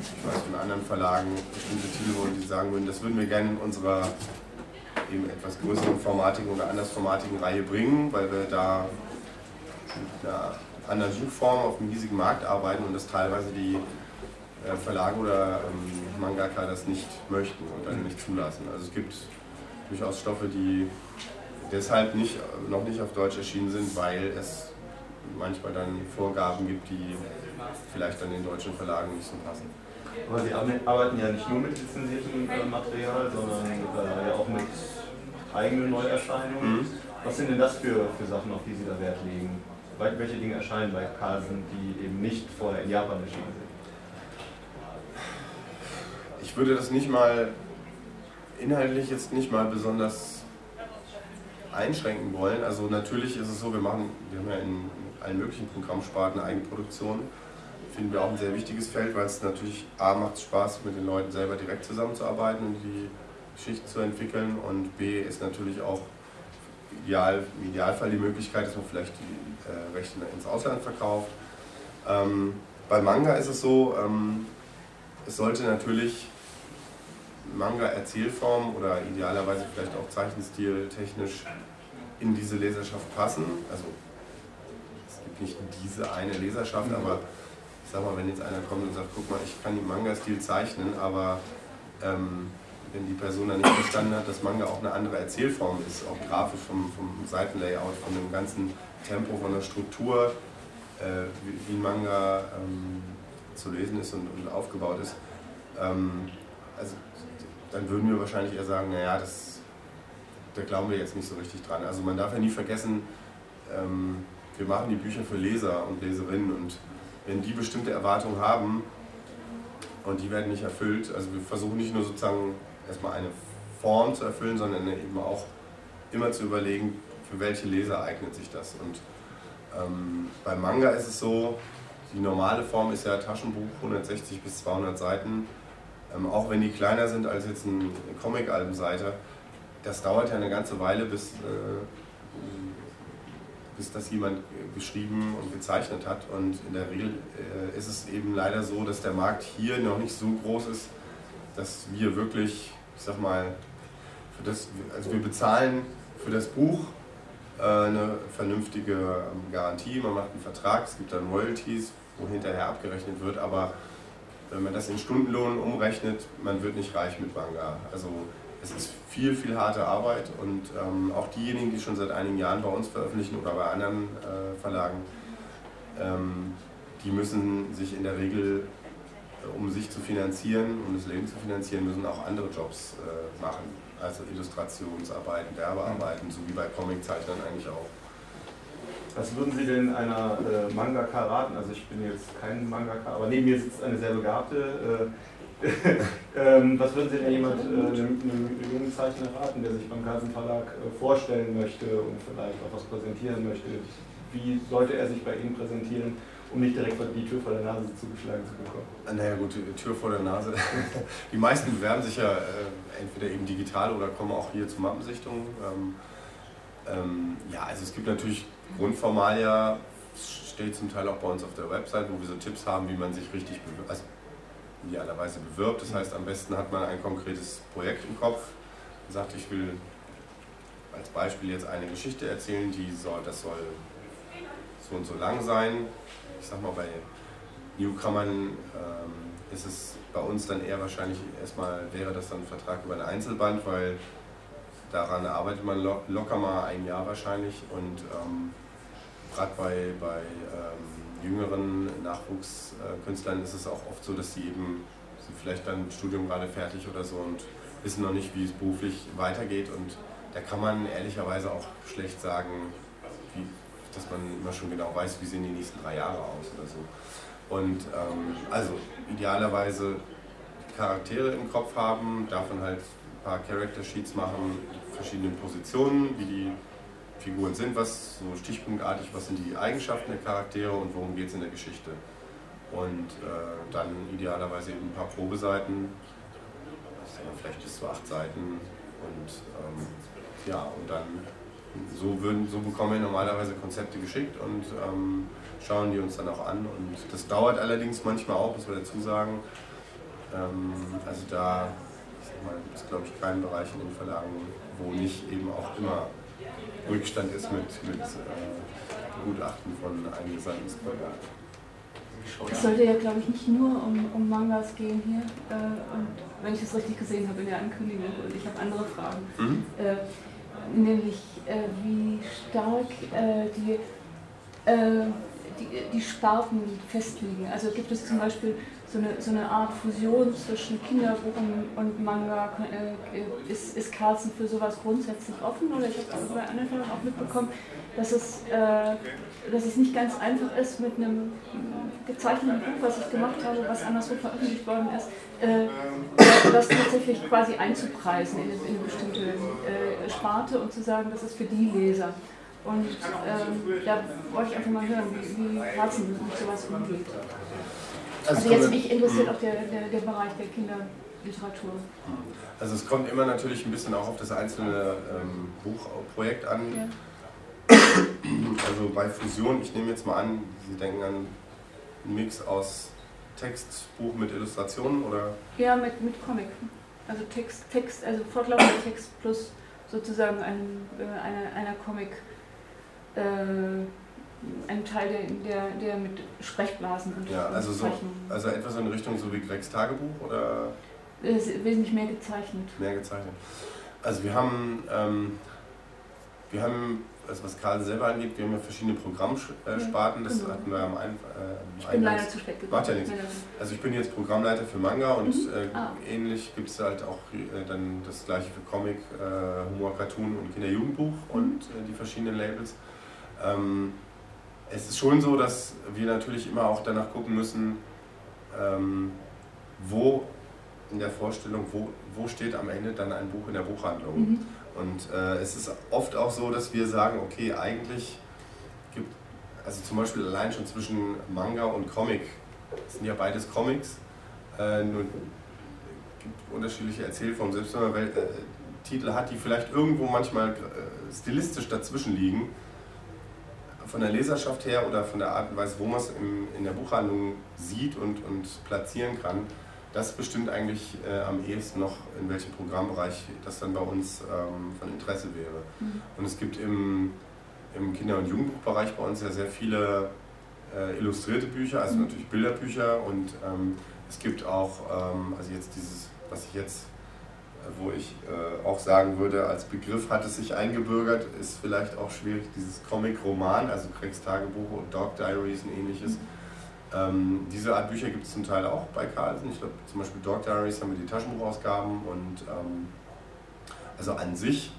ich weiß von anderen Verlagen bestimmte Titel, wo die sagen würden, das würden wir gerne in unserer eben etwas größeren formatigen oder andersformatigen Reihe bringen, weil wir da mit einer anderen Buchform auf einem riesigen Markt arbeiten und das teilweise die äh, Verlage oder ähm, Mangaka das nicht möchten und dann nicht zulassen. Also es gibt durchaus Stoffe, die deshalb nicht, noch nicht auf Deutsch erschienen sind, weil es manchmal dann Vorgaben gibt, die vielleicht dann den deutschen Verlagen nicht so passen. Aber Sie arbeiten ja nicht nur mit lizenziertem äh, Material, sondern ja auch mit eigenen Neuerscheinungen. Mhm. Was sind denn das für, für Sachen, auf die Sie da Wert legen? Welche Dinge erscheinen bei Carlsen, die eben nicht vorher in Japan erschienen sind? Ich würde das nicht mal inhaltlich jetzt nicht mal besonders einschränken wollen. Also natürlich ist es so, wir machen, wir haben ja in allen möglichen Programmsparten Eigenproduktion. Finden wir auch ein sehr wichtiges Feld, weil es natürlich A macht Spaß, mit den Leuten selber direkt zusammenzuarbeiten und die Geschichte zu entwickeln und B ist natürlich auch ideal, im Idealfall die Möglichkeit, dass man vielleicht die äh, Rechte ins Ausland verkauft. Ähm, bei Manga ist es so, ähm, es sollte natürlich Manga-Erzählform oder idealerweise vielleicht auch Zeichenstil technisch in diese Leserschaft passen. Also es gibt nicht diese eine Leserschaft, aber ich sag mal, wenn jetzt einer kommt und sagt, guck mal, ich kann den Manga-Stil zeichnen, aber ähm, wenn die Person dann nicht verstanden hat, dass Manga auch eine andere Erzählform ist, auch grafisch vom, vom Seitenlayout, von dem ganzen Tempo, von der Struktur, äh, wie, wie Manga ähm, zu lesen ist und, und aufgebaut ist. Ähm, also dann würden wir wahrscheinlich eher sagen, naja, das, da glauben wir jetzt nicht so richtig dran. Also man darf ja nie vergessen, ähm, wir machen die Bücher für Leser und Leserinnen und wenn die bestimmte Erwartungen haben und die werden nicht erfüllt, also wir versuchen nicht nur sozusagen erstmal eine Form zu erfüllen, sondern eben auch immer zu überlegen, für welche Leser eignet sich das. Und ähm, beim Manga ist es so, die normale Form ist ja Taschenbuch, 160 bis 200 Seiten ähm, auch wenn die kleiner sind als jetzt eine Comic-Albenseite, das dauert ja eine ganze Weile, bis, äh, bis das jemand geschrieben und gezeichnet hat. Und in der Regel äh, ist es eben leider so, dass der Markt hier noch nicht so groß ist, dass wir wirklich, ich sag mal, für das, also wir bezahlen für das Buch äh, eine vernünftige ähm, Garantie, man macht einen Vertrag, es gibt dann Royalties, wo hinterher abgerechnet wird, aber wenn man das in Stundenlohn umrechnet, man wird nicht reich mit Manga. Also es ist viel, viel harte Arbeit und ähm, auch diejenigen, die schon seit einigen Jahren bei uns veröffentlichen oder bei anderen äh, Verlagen, ähm, die müssen sich in der Regel, äh, um sich zu finanzieren, um das Leben zu finanzieren, müssen auch andere Jobs äh, machen. Also Illustrationsarbeiten, Werbearbeiten, so wie bei Comiczeichnern eigentlich auch. Was würden Sie denn einer äh, Mangaka raten? Also ich bin jetzt kein Mangaka, aber neben mir sitzt eine sehr begabte. Äh, *laughs* ähm, was würden Sie denn jemand, äh, einem, einem, jungen Zeichner raten, der sich beim Carlsen Verlag äh, vorstellen möchte und vielleicht auch was präsentieren möchte? Wie sollte er sich bei Ihnen präsentieren, um nicht direkt die Tür vor der Nase zugeschlagen zu bekommen? Naja gut, die Tür vor der Nase. *laughs* die meisten bewerben sich ja äh, entweder eben digital oder kommen auch hier zur Mappensichtung. Ähm, ähm, ja, also es gibt natürlich Grundformalia, steht zum Teil auch bei uns auf der Website, wo wir so Tipps haben, wie man sich richtig bewirbt, also idealerweise bewirbt. Das heißt, am besten hat man ein konkretes Projekt im Kopf und sagt, ich will als Beispiel jetzt eine Geschichte erzählen, die soll, das soll so und so lang sein. Ich sag mal, bei Newcomern ähm, ist es bei uns dann eher wahrscheinlich erstmal wäre das dann ein Vertrag über ein Einzelband, weil daran arbeitet man lo locker mal ein Jahr wahrscheinlich und ähm, gerade bei, bei ähm, jüngeren Nachwuchskünstlern ist es auch oft so, dass sie eben sind vielleicht dann Studium gerade fertig oder so und wissen noch nicht, wie es beruflich weitergeht und da kann man ehrlicherweise auch schlecht sagen, wie, dass man immer schon genau weiß, wie sehen die nächsten drei Jahre aus oder so. Und ähm, also idealerweise Charaktere im Kopf haben, davon halt ein paar Character Sheets machen, verschiedene Positionen, wie die Figuren sind, was so stichpunktartig, was sind die Eigenschaften der Charaktere und worum geht es in der Geschichte. Und äh, dann idealerweise eben ein paar Probeseiten, vielleicht bis zu acht Seiten und ähm, ja, und dann so, würden, so bekommen wir normalerweise Konzepte geschickt und ähm, schauen die uns dann auch an. Und das dauert allerdings manchmal auch, muss man dazu sagen. Ähm, also da gibt es, glaube ich, keinen Bereich in den Verlagen, wo nicht eben auch immer Rückstand ist mit, mit äh, Gutachten von eingesandten Spoilern. Es sollte ja, glaube ich, nicht nur um, um Mangas gehen hier. Äh, und wenn ich es richtig gesehen habe in der Ankündigung, und ich habe andere Fragen. Mhm. Äh, nämlich, äh, wie stark äh, die, äh, die, die Sparten festliegen. Also gibt es zum Beispiel so eine, so eine Art Fusion zwischen Kinderbuch und, Manga. Äh, ist, ist Carlsen für sowas grundsätzlich offen? Oder ich habe bei anderen auch mitbekommen, dass es, äh, dass es nicht ganz einfach ist, mit einem gezeichneten Buch, was ich gemacht habe, was anderswo veröffentlicht worden ist, äh, das tatsächlich quasi einzupreisen in, in eine bestimmte äh, Sparte und zu sagen, das ist für die Leser. Und ähm, da wollte ich einfach mal hören, wie, wie Carlsen mit sowas umgeht. Also, also jetzt mich interessiert auch der, der, der Bereich der Kinderliteratur. Also es kommt immer natürlich ein bisschen auch auf das einzelne ähm, Buchprojekt an. Ja. Also bei Fusion, ich nehme jetzt mal an, Sie denken an einen Mix aus Textbuch mit Illustrationen oder? Ja, mit, mit Comic. Also Text, Text, also fortlaufender Text plus sozusagen ein, äh, eine, einer Comic. Äh, ein Teil, der, der, der mit Sprechblasen und Ja, also, so, also etwas in Richtung so wie Gregs Tagebuch oder? Es ist wesentlich mehr gezeichnet. Mehr gezeichnet. Also wir haben, ähm, wir haben, also was Karl selber angeht, wir haben ja verschiedene Programmsparten, das genau. hatten wir am Ein, äh, Ich bin leider zu spät gekommen. Macht ja nichts. Also ich bin jetzt Programmleiter für Manga und mhm. äh, ah. ähnlich gibt es halt auch äh, dann das gleiche für Comic, äh, Humor, Cartoon und Kinderjugendbuch mhm. und äh, die verschiedenen Labels. Ähm, es ist schon so, dass wir natürlich immer auch danach gucken müssen, ähm, wo in der Vorstellung, wo, wo steht am Ende dann ein Buch in der Buchhandlung. Mhm. Und äh, es ist oft auch so, dass wir sagen, okay, eigentlich gibt, also zum Beispiel allein schon zwischen Manga und Comic, das sind ja beides Comics, äh, nur gibt unterschiedliche Erzählformen, selbst wenn man äh, Titel hat, die vielleicht irgendwo manchmal äh, stilistisch dazwischen liegen, von der Leserschaft her oder von der Art und Weise, wo man es in der Buchhandlung sieht und, und platzieren kann, das bestimmt eigentlich äh, am ehesten noch, in welchem Programmbereich das dann bei uns ähm, von Interesse wäre. Mhm. Und es gibt im, im Kinder- und Jugendbuchbereich bei uns ja sehr viele äh, illustrierte Bücher, also mhm. natürlich Bilderbücher und ähm, es gibt auch, ähm, also jetzt dieses, was ich jetzt wo ich äh, auch sagen würde, als Begriff hat es sich eingebürgert, ist vielleicht auch schwierig, dieses Comic-Roman, also Craigs Tagebuch und Dog Diaries und ähnliches. Ähm, diese Art Bücher gibt es zum Teil auch bei Carlsen. Ich glaube, zum Beispiel Dog Diaries haben wir die Taschenbuchausgaben und ähm, also an sich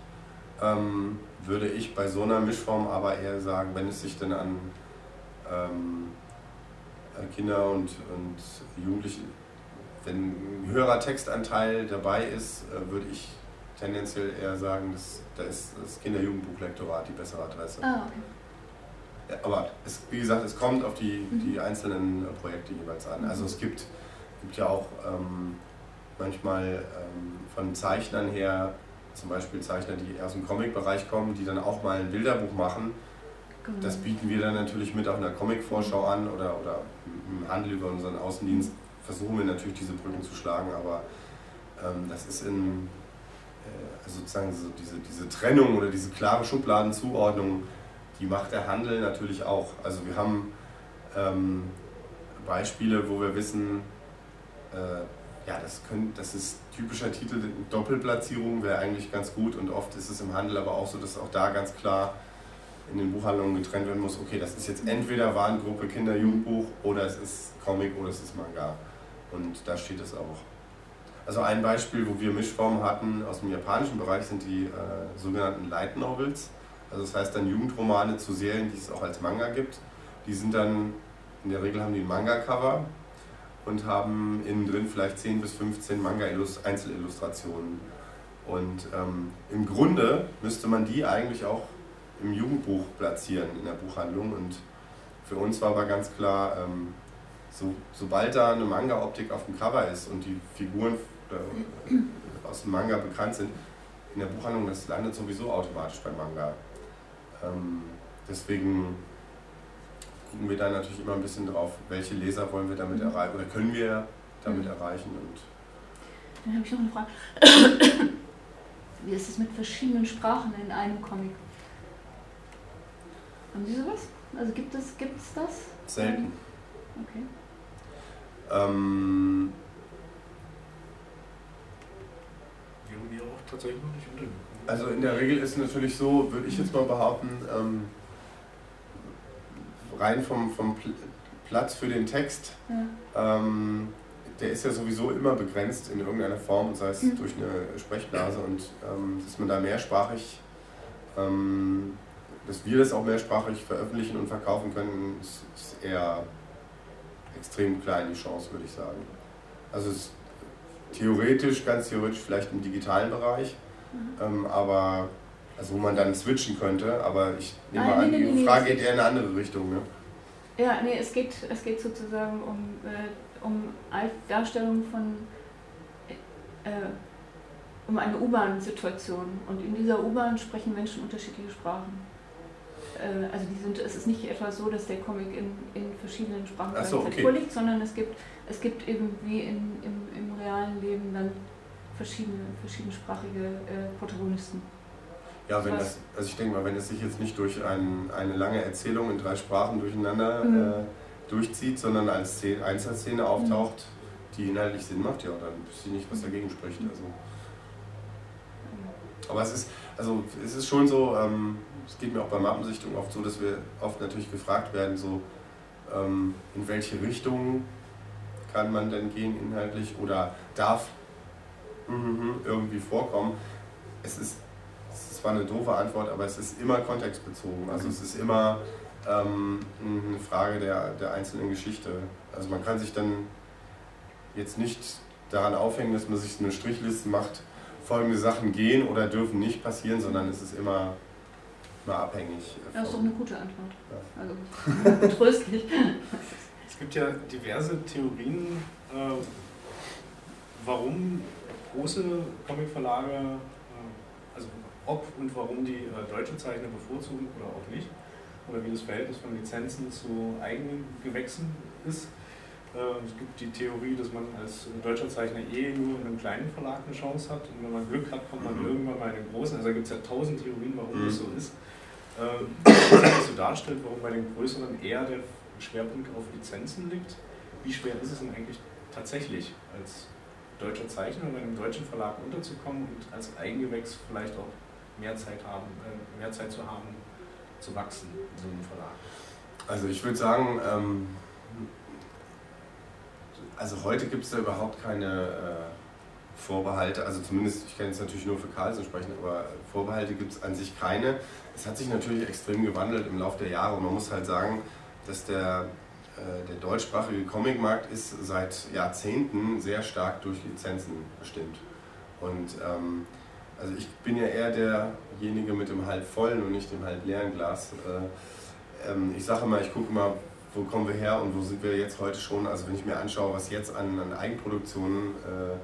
ähm, würde ich bei so einer Mischform aber eher sagen, wenn es sich denn an ähm, Kinder und, und Jugendliche wenn ein höherer Textanteil dabei ist, äh, würde ich tendenziell eher sagen, dass, da ist das Kinder-Jugendbuchlektorat die bessere Adresse. Ah, okay. Aber es, wie gesagt, es kommt auf die, mhm. die einzelnen äh, Projekte jeweils an. Also es gibt, gibt ja auch ähm, manchmal ähm, von Zeichnern her, zum Beispiel Zeichner, die aus dem Comic-Bereich kommen, die dann auch mal ein Bilderbuch machen. Genau. Das bieten wir dann natürlich mit auf einer Comic-Vorschau an oder, oder im Handel über unseren Außendienst versuchen wir natürlich diese Brücken zu schlagen, aber ähm, das ist in äh, also sozusagen so diese, diese Trennung oder diese klare Schubladenzuordnung, die macht der Handel natürlich auch. Also wir haben ähm, Beispiele, wo wir wissen, äh, ja, das, können, das ist typischer Titel, Doppelplatzierung wäre eigentlich ganz gut und oft ist es im Handel aber auch so, dass auch da ganz klar in den Buchhandlungen getrennt werden muss, okay, das ist jetzt entweder Warengruppe Kinder-Jugendbuch oder es ist Comic oder es ist Manga. Und da steht es auch. Also ein Beispiel, wo wir Mischformen hatten aus dem japanischen Bereich, sind die äh, sogenannten Light Novels. Also das heißt dann Jugendromane zu Serien, die es auch als Manga gibt. Die sind dann, in der Regel haben die ein Manga-Cover und haben innen drin vielleicht 10 bis 15 Manga-Einzelillustrationen. Und ähm, im Grunde müsste man die eigentlich auch im Jugendbuch platzieren, in der Buchhandlung. Und für uns war aber ganz klar, ähm, so, sobald da eine Manga-Optik auf dem Cover ist und die Figuren äh, aus dem Manga bekannt sind, in der Buchhandlung, das landet sowieso automatisch beim Manga. Ähm, deswegen gucken wir da natürlich immer ein bisschen drauf, welche Leser wollen wir damit mhm. erreichen oder können wir damit mhm. erreichen. Und Dann habe ich noch eine Frage. *coughs* Wie ist es mit verschiedenen Sprachen in einem Comic? Haben Sie sowas? Also gibt es, gibt es das? Selten. Okay. Ähm, wir auch tatsächlich noch nicht untergekommen. Also in der Regel ist es natürlich so, würde ich jetzt mal behaupten, ähm, rein vom, vom Platz für den Text, ja. ähm, der ist ja sowieso immer begrenzt in irgendeiner Form, sei es mhm. durch eine Sprechblase und ähm, dass man da mehrsprachig, ähm, dass wir das auch mehrsprachig veröffentlichen und verkaufen können, ist, ist eher extrem klein die Chance, würde ich sagen. Also es ist theoretisch, ganz theoretisch vielleicht im digitalen Bereich, mhm. ähm, aber also wo man dann switchen könnte, aber ich nehme Nein, an, nee, die nee, Frage nee, geht eher in eine andere Richtung. Ne? Ja, nee, es geht, es geht sozusagen um, äh, um Darstellung von äh, um eine U-Bahn-Situation. Und in dieser U-Bahn sprechen Menschen unterschiedliche Sprachen. Äh, also die sind, es ist nicht etwa so, dass der Comic in, in verschiedenen Sprachen so, okay. vorliegt, sondern es gibt, es gibt eben wie in, im, im realen Leben dann verschiedene, verschiedensprachige äh, Protagonisten. Ja, wenn das, also ich denke mal, wenn es sich jetzt nicht durch ein, eine lange Erzählung in drei Sprachen durcheinander mhm. äh, durchzieht, sondern als Szene, Einzelszene auftaucht, mhm. die inhaltlich Sinn macht, ja, dann wüsste ich nicht, was dagegen spricht. Also. Aber es ist, also es ist schon so, ähm, es geht mir auch bei Mappensichtung oft so, dass wir oft natürlich gefragt werden, so ähm, in welche Richtung kann man denn gehen inhaltlich oder darf mm, irgendwie vorkommen. Es ist, es ist zwar eine doofe Antwort, aber es ist immer kontextbezogen. Also es ist immer ähm, eine Frage der, der einzelnen Geschichte. Also man kann sich dann jetzt nicht daran aufhängen, dass man sich eine Strichliste macht, folgende Sachen gehen oder dürfen nicht passieren, sondern es ist immer mal abhängig. Das ist doch eine gute Antwort. Ja. Also *laughs* tröstlich. Es gibt ja diverse Theorien, äh, warum große Comicverlage, äh, also ob und warum die äh, deutsche Zeichner bevorzugen oder auch nicht, oder wie das Verhältnis von Lizenzen zu eigenen Gewächsen ist. Äh, es gibt die Theorie, dass man als deutscher Zeichner eh nur in einem kleinen Verlag eine Chance hat und wenn man Glück hat, kommt man mhm. irgendwann mal in einen großen. Also da gibt es ja tausend Theorien, warum mhm. das so ist. Ähm, *coughs* das so darstellt, warum bei den größeren eher der Schwerpunkt auf Lizenzen liegt. Wie schwer ist es denn eigentlich tatsächlich als deutscher Zeichner bei einem deutschen Verlag unterzukommen und als Eigengewächs vielleicht auch mehr Zeit haben, äh, mehr Zeit zu haben, zu wachsen in so einem Verlag? Also ich würde sagen, ähm, also heute gibt es da überhaupt keine äh, Vorbehalte, also zumindest, ich kann jetzt natürlich nur für Carlsen sprechen, aber Vorbehalte gibt es an sich keine. Es hat sich natürlich extrem gewandelt im Laufe der Jahre und man muss halt sagen, dass der, äh, der deutschsprachige Comicmarkt ist seit Jahrzehnten sehr stark durch Lizenzen bestimmt. Und ähm, also ich bin ja eher derjenige mit dem halb vollen und nicht dem halb leeren Glas. Äh, ähm, ich sage mal, ich gucke mal, wo kommen wir her und wo sind wir jetzt heute schon. Also wenn ich mir anschaue, was jetzt an, an Eigenproduktionen äh,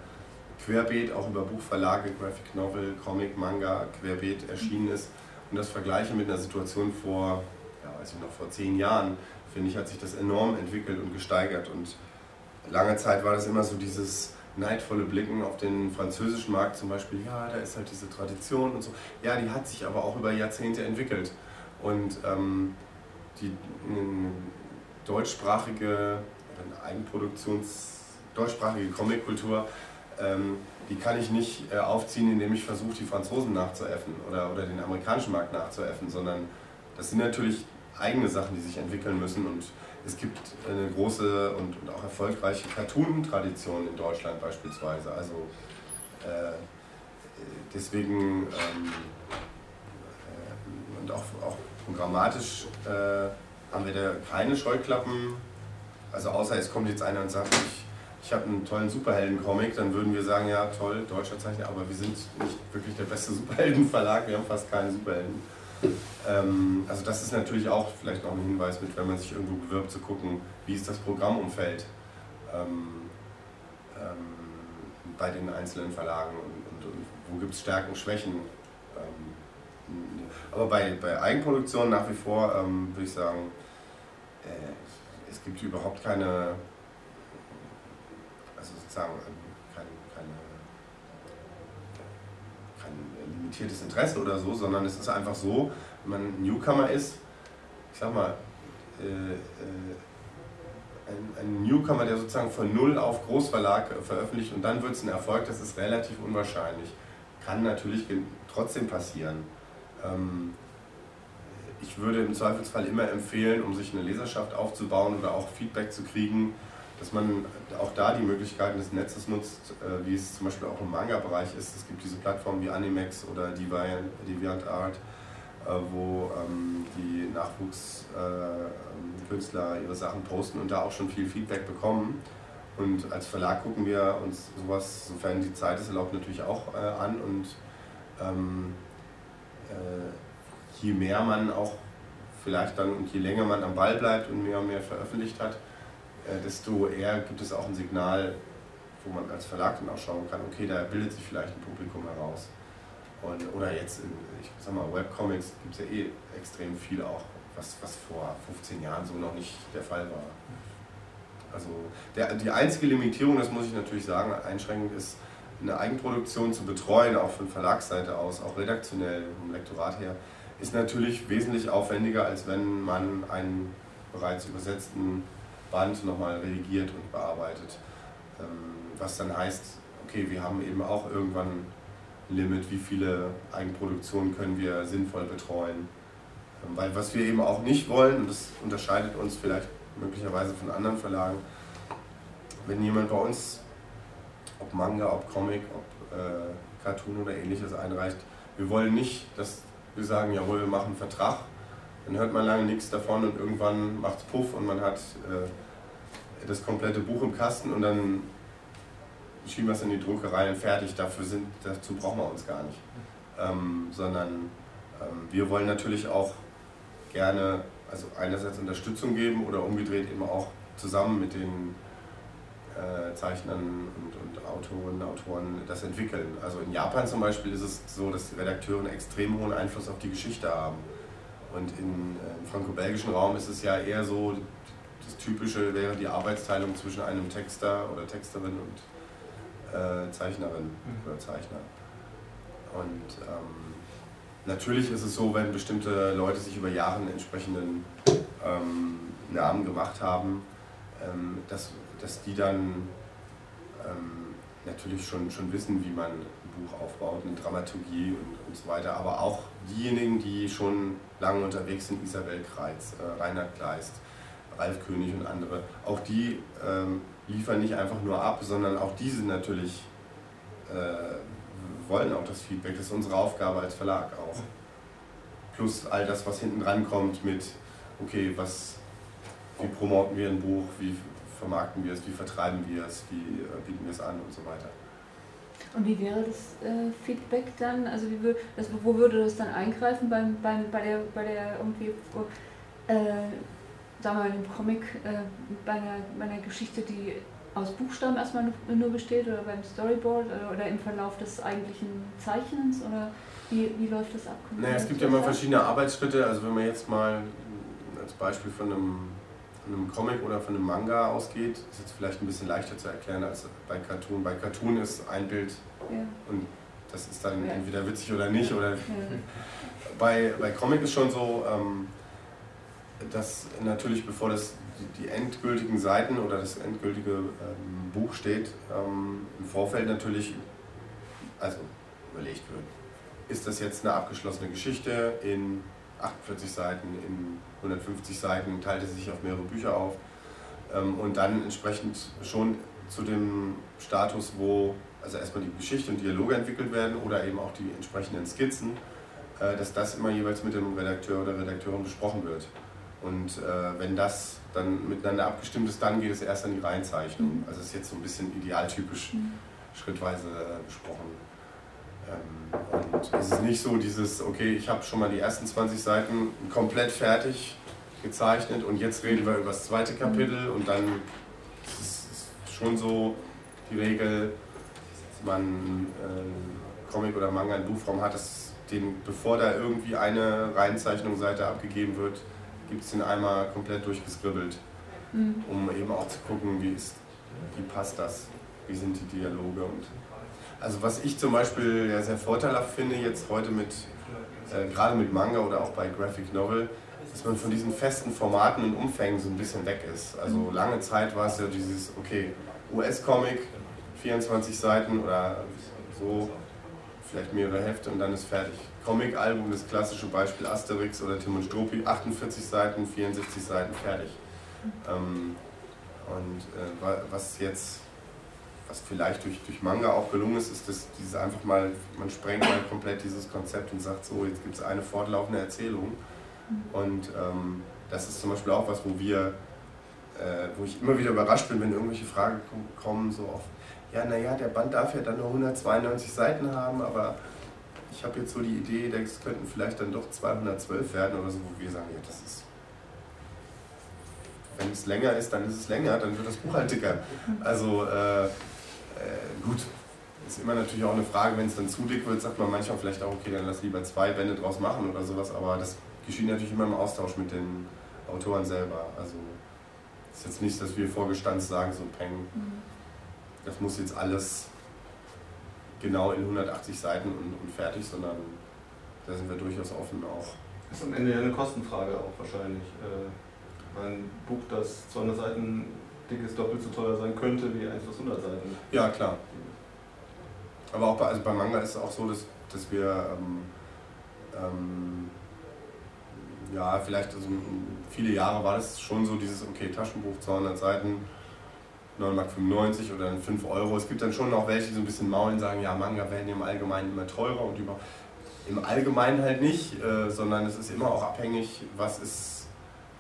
querbeet, auch über Buchverlage, Graphic Novel, Comic, Manga, querbeet erschienen ist und das vergleiche mit einer Situation vor, ja, weiß ich noch, vor zehn Jahren, finde ich, hat sich das enorm entwickelt und gesteigert. Und lange Zeit war das immer so dieses neidvolle Blicken auf den französischen Markt zum Beispiel, ja, da ist halt diese Tradition und so. Ja, die hat sich aber auch über Jahrzehnte entwickelt. Und ähm, die deutschsprachige, Eigenproduktions, deutschsprachige Comickultur, die kann ich nicht äh, aufziehen, indem ich versuche, die Franzosen nachzuäffen oder, oder den amerikanischen Markt nachzuäffen, sondern das sind natürlich eigene Sachen, die sich entwickeln müssen und es gibt eine große und, und auch erfolgreiche Cartoon-Tradition in Deutschland beispielsweise. Also äh, deswegen ähm, äh, und auch, auch programmatisch äh, haben wir da keine Scheuklappen. Also außer es kommt jetzt einer und sagt, ich, ich habe einen tollen Superhelden-Comic, dann würden wir sagen, ja toll, deutscher Zeichner, aber wir sind nicht wirklich der beste *laughs* Superhelden-Verlag, wir haben fast keinen Superhelden. Ähm, also das ist natürlich auch vielleicht noch ein Hinweis mit, wenn man sich irgendwo bewirbt, zu gucken, wie ist das Programmumfeld ähm, ähm, bei den einzelnen Verlagen und, und, und wo gibt es Stärken, Schwächen. Ähm, aber bei, bei Eigenproduktion nach wie vor ähm, würde ich sagen, äh, es gibt überhaupt keine, sozusagen keine, keine, kein limitiertes Interesse oder so, sondern es ist einfach so, wenn man Newcomer ist, ich sag mal, äh, äh, ein, ein, Newcomer, der sozusagen von Null auf Großverlag veröffentlicht und dann wird es ein Erfolg, das ist relativ unwahrscheinlich. Kann natürlich trotzdem passieren. Ähm, ich würde im Zweifelsfall immer empfehlen, um sich eine Leserschaft aufzubauen oder auch Feedback zu kriegen, dass man auch da die Möglichkeiten des Netzes nutzt, äh, wie es zum Beispiel auch im Manga-Bereich ist. Es gibt diese Plattformen wie Animex oder DeviantArt, äh, wo ähm, die Nachwuchskünstler äh, ihre Sachen posten und da auch schon viel Feedback bekommen. Und als Verlag gucken wir uns sowas, sofern die Zeit es erlaubt, natürlich auch an und ähm, je mehr man auch vielleicht dann und je länger man am Ball bleibt und mehr und mehr veröffentlicht hat, desto eher gibt es auch ein Signal, wo man als Verlag dann auch schauen kann, okay, da bildet sich vielleicht ein Publikum heraus. Und, oder jetzt, in, ich sag mal, Webcomics gibt es ja eh extrem viel auch, was, was vor 15 Jahren so noch nicht der Fall war. Also der, die einzige Limitierung, das muss ich natürlich sagen, einschränkend ist, eine Eigenproduktion zu betreuen, auch von Verlagsseite aus, auch redaktionell, vom Lektorat her, ist natürlich wesentlich aufwendiger, als wenn man einen bereits übersetzten Band nochmal redigiert und bearbeitet. Ähm, was dann heißt, okay, wir haben eben auch irgendwann ein Limit, wie viele Eigenproduktionen können wir sinnvoll betreuen. Ähm, weil was wir eben auch nicht wollen, und das unterscheidet uns vielleicht möglicherweise von anderen Verlagen, wenn jemand bei uns, ob Manga, ob Comic, ob äh, Cartoon oder ähnliches einreicht, wir wollen nicht, dass wir sagen, jawohl, wir machen einen Vertrag, dann hört man lange nichts davon und irgendwann macht es Puff und man hat äh, das komplette Buch im Kasten und dann schieben wir es in die Druckerei und fertig. Dafür sind, dazu brauchen wir uns gar nicht. Ähm, sondern ähm, wir wollen natürlich auch gerne, also einerseits Unterstützung geben oder umgedreht eben auch zusammen mit den äh, Zeichnern und, und Autorinnen, Autoren das entwickeln. Also in Japan zum Beispiel ist es so, dass die Redakteure einen extrem hohen Einfluss auf die Geschichte haben. Und in, äh, im franco-belgischen Raum ist es ja eher so, das Typische wäre die Arbeitsteilung zwischen einem Texter oder Texterin und äh, Zeichnerin mhm. oder Zeichner. Und ähm, natürlich ist es so, wenn bestimmte Leute sich über Jahre einen entsprechenden ähm, Namen gemacht haben, ähm, dass dass die dann ähm, natürlich schon, schon wissen, wie man ein Buch aufbaut, eine Dramaturgie und, und so weiter. Aber auch diejenigen, die schon lange unterwegs sind, Isabel Kreitz, äh, Reinhard Kleist, Ralf König und andere, auch die ähm, liefern nicht einfach nur ab, sondern auch diese natürlich äh, wollen auch das Feedback. Das ist unsere Aufgabe als Verlag auch. Plus all das, was hinten dran kommt mit, okay, was, wie promoten wir ein Buch, wie vermarkten wir es, wie vertreiben wir es, wie äh, bieten wir es an und so weiter. Und wie wäre das äh, Feedback dann? Also wie würd, das, wo würde das dann eingreifen beim, beim, bei der, bei der irgendwie, äh, sagen wir mal, im Comic, äh, bei, einer, bei einer Geschichte, die aus Buchstaben erstmal nur besteht oder beim Storyboard oder, oder im Verlauf des eigentlichen Zeichnens oder wie, wie läuft das ab? Naja, es gibt ja immer verschiedene Arbeitsschritte. Also wenn man jetzt mal als Beispiel von einem von einem Comic oder von einem Manga ausgeht, ist jetzt vielleicht ein bisschen leichter zu erklären als bei Cartoon. Bei Cartoon ist ein Bild ja. und das ist dann ja. entweder witzig oder nicht. Oder ja. *laughs* bei, bei Comic ist schon so, ähm, dass natürlich bevor das die, die, endgültigen Seiten oder das endgültige ähm, Buch steht, ähm, im Vorfeld natürlich also überlegt wird. Ist das jetzt eine abgeschlossene Geschichte in 48 Seiten in 150 Seiten, teilte sich auf mehrere Bücher auf ähm, und dann entsprechend schon zu dem Status, wo also erstmal die Geschichte und Dialoge entwickelt werden oder eben auch die entsprechenden Skizzen, äh, dass das immer jeweils mit dem Redakteur oder Redakteurin besprochen wird. Und äh, wenn das dann miteinander abgestimmt ist, dann geht es erst an die Reihenzeichnung. Mhm. Also es ist jetzt so ein bisschen idealtypisch mhm. schrittweise äh, besprochen. Ähm, und es ist nicht so dieses, okay, ich habe schon mal die ersten 20 Seiten komplett fertig gezeichnet und jetzt reden wir über das zweite Kapitel und dann ist es schon so die Regel, man äh, Comic oder Manga in Buchform hat, dass den, bevor da irgendwie eine Reihenzeichnungsseite abgegeben wird, gibt es den einmal komplett durchgeskribbelt, mhm. um eben auch zu gucken, wie, ist, wie passt das, wie sind die Dialoge und also was ich zum Beispiel ja sehr vorteilhaft finde jetzt heute mit, äh, gerade mit Manga oder auch bei Graphic Novel, dass man von diesen festen Formaten und Umfängen so ein bisschen weg ist. Also mhm. lange Zeit war es ja dieses, okay, US-Comic, 24 Seiten oder so, vielleicht mehrere Hefte und dann ist fertig. Comic-Album, das klassische Beispiel Asterix oder Tim und Struppi, 48 Seiten, 64 Seiten, fertig. Ähm, und äh, was jetzt, was vielleicht durch, durch Manga auch gelungen ist, ist, dass diese einfach mal, man sprengt mal komplett dieses Konzept und sagt, so, jetzt gibt es eine fortlaufende Erzählung. Und ähm, das ist zum Beispiel auch was, wo wir, äh, wo ich immer wieder überrascht bin, wenn irgendwelche Fragen kommen, so oft ja, naja, der Band darf ja dann nur 192 Seiten haben, aber ich habe jetzt so die Idee, das könnten vielleicht dann doch 212 werden oder so, wo wir sagen, ja, das ist. Wenn es länger ist, dann ist es länger, dann wird das Buch halt dicker. Also, äh, äh, gut, ist immer natürlich auch eine Frage, wenn es dann zu dick wird, sagt man manchmal vielleicht auch, okay, dann lass lieber zwei Bände draus machen oder sowas, aber das geschieht natürlich immer im Austausch mit den Autoren selber. Also, ist jetzt nicht, dass wir vorgestanzt sagen, so Peng. Mhm das muss jetzt alles genau in 180 Seiten und, und fertig, sondern da sind wir durchaus offen auch. Das ist am Ende ja eine Kostenfrage auch wahrscheinlich. Äh, ein Buch, das 200 Seiten dick ist, doppelt so teuer sein könnte wie eins, das 100 Seiten. Ja, klar. Aber auch bei, also bei Manga ist es auch so, dass, dass wir ähm, ähm, ja, vielleicht also viele Jahre war das schon so dieses, okay, Taschenbuch, 200 Seiten, 9,95 Mark oder dann 5 Euro. Es gibt dann schon auch welche, die so ein bisschen maulen, sagen, ja, Manga werden im Allgemeinen immer teurer und über, im Allgemeinen halt nicht, äh, sondern es ist immer auch abhängig, was ist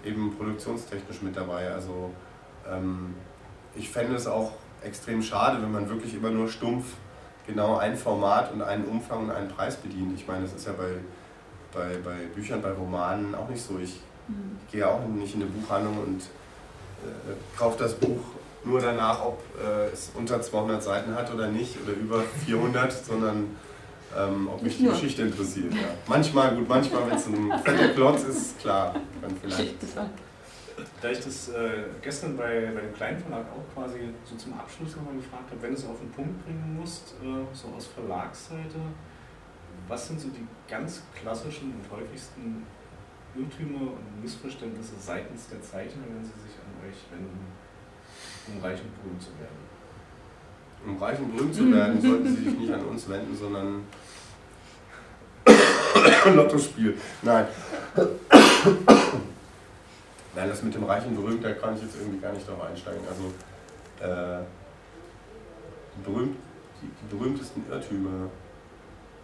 eben produktionstechnisch mit dabei. Also ich fände es auch extrem schade, wenn man wirklich immer nur stumpf genau ein Format und einen Umfang und einen Preis bedient. Ich meine, das ist ja bei, bei, bei Büchern, bei Romanen auch nicht so. Ich, mhm. gehe ja auch nicht in eine Buchhandlung und äh, kaufe das Buch nur danach, ob äh, es unter 200 Seiten hat oder nicht oder über *laughs* 400, sondern ähm, ob mich die Geschichte interessiert. Ja. Manchmal, gut, manchmal, wenn es ein *laughs* fetter Klotz ist, klar, dann vielleicht. Da ich das äh, gestern bei, bei dem kleinen Verlag auch quasi so zum Abschluss nochmal gefragt habe, wenn du es auf den Punkt bringen musst, äh, so aus Verlagsseite, was sind so die ganz klassischen und häufigsten Irrtümer und Missverständnisse seitens der Zeichner, wenn sie sich an euch wenden? um reich und berühmt zu werden. Um reich und berühmt zu werden, sollten Sie sich nicht an uns wenden, sondern *coughs* Lottospiel. Nein. Nein, das mit dem reichen berühmt, da kann ich jetzt irgendwie gar nicht drauf einsteigen. Also äh, die, berühmt, die, die, berühmtesten Irrtümer.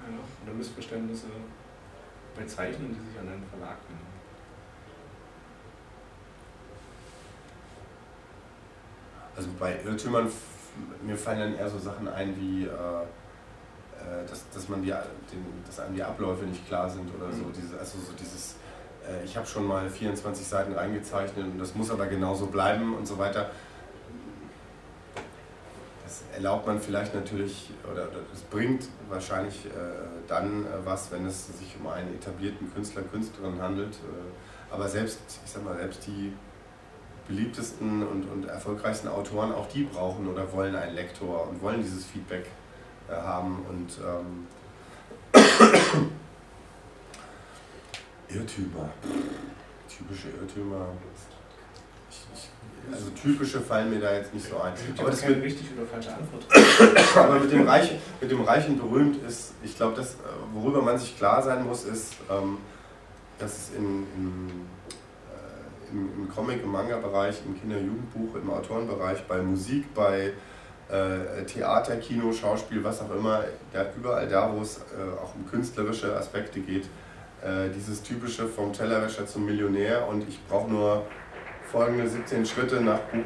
Ja, oder Missverständnisse bei Zeichnern, die sich an einen Verlag wenden. Also bei Irrtümern, mir fallen dann eher so Sachen ein wie, äh, äh, dass, dass, man die, den, dass einem die Abläufe nicht klar sind oder so. Mhm. Diese, also so dieses, ich habe schon mal 24 Seiten reingezeichnet und das muss aber genauso bleiben und so weiter. Das erlaubt man vielleicht natürlich, oder, das bringt wahrscheinlich äh, dann äh, was, wenn es sich um einen etablierten Künstler, Künstlerin handelt. Äh, aber selbst, ich sag mal, selbst die beliebtesten und, und erfolgreichsten Autoren, auch die brauchen oder wollen einen Lektor und wollen dieses Feedback äh, haben. Und ähm, Irrtümer, typische Irrtümer. Ich, ich, also typische fallen mir da jetzt nicht so ein. Aber das keine richtig oder falsche Antwort. Aber mit dem Reichen, mit dem Reichen berühmt ist, ich glaube, das, äh, worüber man sich klar sein muss, ist, ähm, dass es in, in, äh, im, im Comic- und Manga-Bereich, im Kinder- und Jugendbuch, im Autorenbereich, bei Musik, bei äh, Theater, Kino, Schauspiel, was auch immer, da, überall da, wo es äh, auch um künstlerische Aspekte geht, äh, dieses typische vom Tellerwäscher zum Millionär und ich brauche nur folgende 17 Schritte nach Buch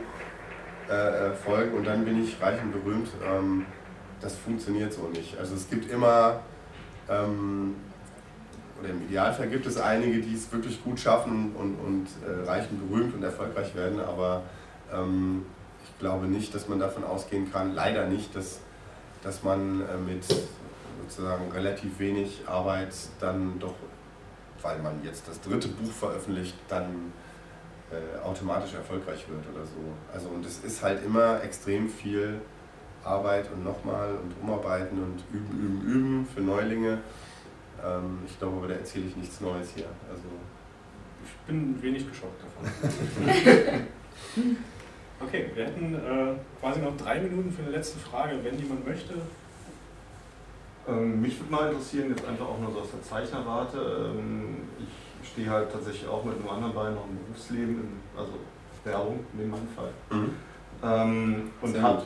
äh, äh, folgen und dann bin ich reich und berühmt. Ähm, das funktioniert so nicht. Also es gibt immer, ähm, oder im Idealfall gibt es einige, die es wirklich gut schaffen und, und äh, reich und berühmt und erfolgreich werden, aber ähm, ich glaube nicht, dass man davon ausgehen kann, leider nicht, dass, dass man äh, mit sozusagen relativ wenig Arbeit dann doch, weil man jetzt das dritte Buch veröffentlicht, dann äh, automatisch erfolgreich wird oder so. Also und es ist halt immer extrem viel Arbeit und nochmal und umarbeiten und üben, üben, üben für Neulinge. Ähm, ich glaube, aber da erzähle ich nichts Neues hier. Also ich bin wenig geschockt davon. *laughs* okay, wir hätten äh, quasi noch drei Minuten für eine letzte Frage, wenn jemand möchte. Ähm, mich würde mal interessieren, jetzt einfach auch nur so aus der Zeichnerwarte. Ähm, ich stehe halt tatsächlich auch mit einem anderen Bein noch im Berufsleben, in, also Werbung in meinem Fall. Mhm. Ähm, und hat. *laughs*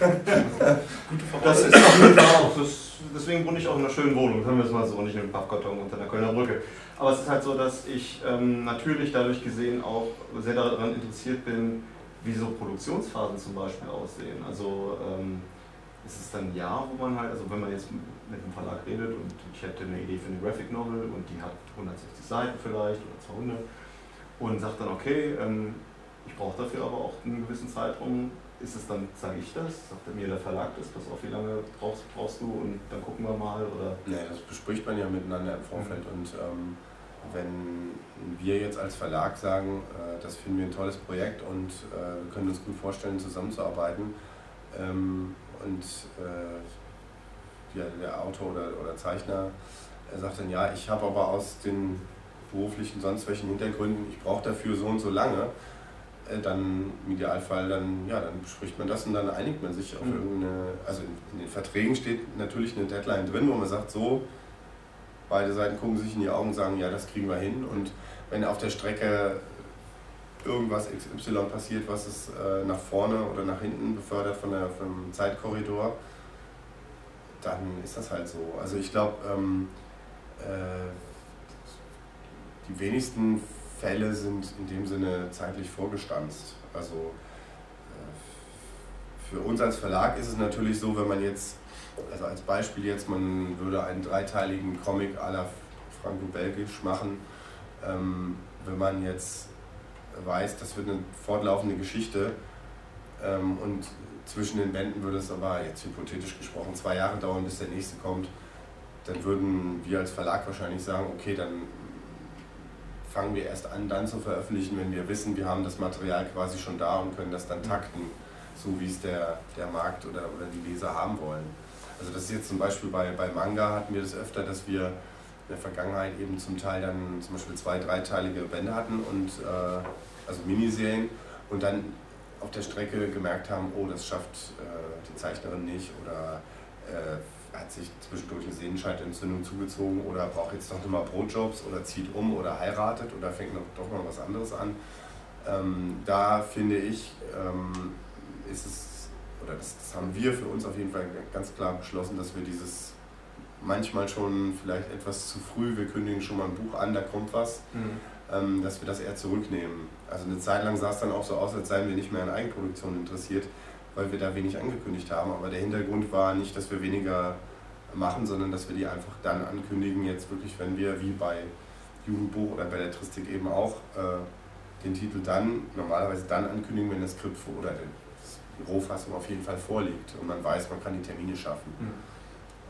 Gute Das ist jeden Fall auch. Das, deswegen wohne ich auch in einer schönen Wohnung, sagen wir es mal so, nicht in einem Pappkarton unter der Kölner Brücke. Aber es ist halt so, dass ich ähm, natürlich dadurch gesehen auch sehr daran interessiert bin, wie so Produktionsphasen zum Beispiel aussehen. Also ähm, ist es dann ein Jahr, wo man halt, also wenn man jetzt mit einem Verlag redet und ich hätte eine Idee für eine Graphic Novel und die hat 160 Seiten vielleicht oder 200 und sagt dann, okay, ähm, ich brauche dafür aber auch einen gewissen Zeitraum. Ist es dann, sage ich das, sagt mir der Verlag das, pass auf, wie lange brauchst, brauchst du und dann gucken wir mal? Oder? Nee, das bespricht man ja miteinander im Vorfeld mhm. und ähm, wenn wir jetzt als Verlag sagen, äh, das finden wir ein tolles Projekt und äh, können uns gut vorstellen, zusammenzuarbeiten ähm, und äh, ja, der Autor oder, oder Zeichner er sagt dann, ja, ich habe aber aus den beruflichen, sonst welchen Hintergründen, ich brauche dafür so und so lange, äh, dann im Idealfall, dann, ja, dann bespricht man das und dann einigt man sich auf mhm. irgendeine, also in, in, den Verträgen steht natürlich eine Deadline drin, wo man sagt, so, beide Seiten gucken sich in die Augen und sagen, ja, das kriegen wir hin und wenn auf der Strecke irgendwas XY passiert, was es äh, nach vorne oder nach hinten befördert von der, vom Zeitkorridor, dann ist das halt so. Also ich glaube, ähm, äh, die wenigsten Fälle sind in dem Sinne zeitlich vorgestanzt. Also äh, für uns als Verlag ist es natürlich so, wenn man jetzt, also als Beispiel jetzt, man würde einen dreiteiligen Comic à la Franco-Belgisch machen, ähm, wenn man jetzt weiß, das wird eine fortlaufende Geschichte. Ähm, und zwischen den Bänden würde es aber jetzt hypothetisch gesprochen zwei Jahre dauern, bis der nächste kommt, dann würden wir als Verlag wahrscheinlich sagen, okay, dann fangen wir erst an, dann zu veröffentlichen, wenn wir wissen, wir haben das Material quasi schon da und können das dann takten, so wie es der, der Markt oder, oder die Leser haben wollen. Also das ist jetzt zum Beispiel bei, bei Manga hatten wir das öfter, dass wir in der Vergangenheit eben zum Teil dann zum Beispiel zwei, dreiteilige Bände hatten und äh, also Miniserien und dann auf der Strecke gemerkt haben, oh, das schafft äh, die Zeichnerin nicht oder äh, hat sich zwischendurch eine Sehnenscheidentzündung zugezogen oder braucht jetzt noch mal Brotjobs oder zieht um oder heiratet oder fängt noch, doch noch was anderes an. Ähm, da finde ich, ähm, ist es, oder das, das, haben wir für uns auf jeden Fall ganz klar beschlossen, dass wir dieses manchmal schon vielleicht etwas zu früh, wir kündigen schon mal ein Buch an, da kommt was, mhm. ähm, dass wir das eher zurücknehmen. Also eine Zeit lang sah es dann auch so aus, als seien wir nicht mehr an Eigenproduktion interessiert weil wir da wenig angekündigt haben. Aber der Hintergrund war nicht, dass wir weniger machen, sondern dass wir die einfach dann ankündigen, jetzt wirklich, wenn wir wie bei Jugendbuch oder Belletristik eben auch äh, den Titel dann, normalerweise dann ankündigen, wenn das Skript oder die Rohfassung auf jeden Fall vorliegt und man weiß, man kann die Termine schaffen. Mhm.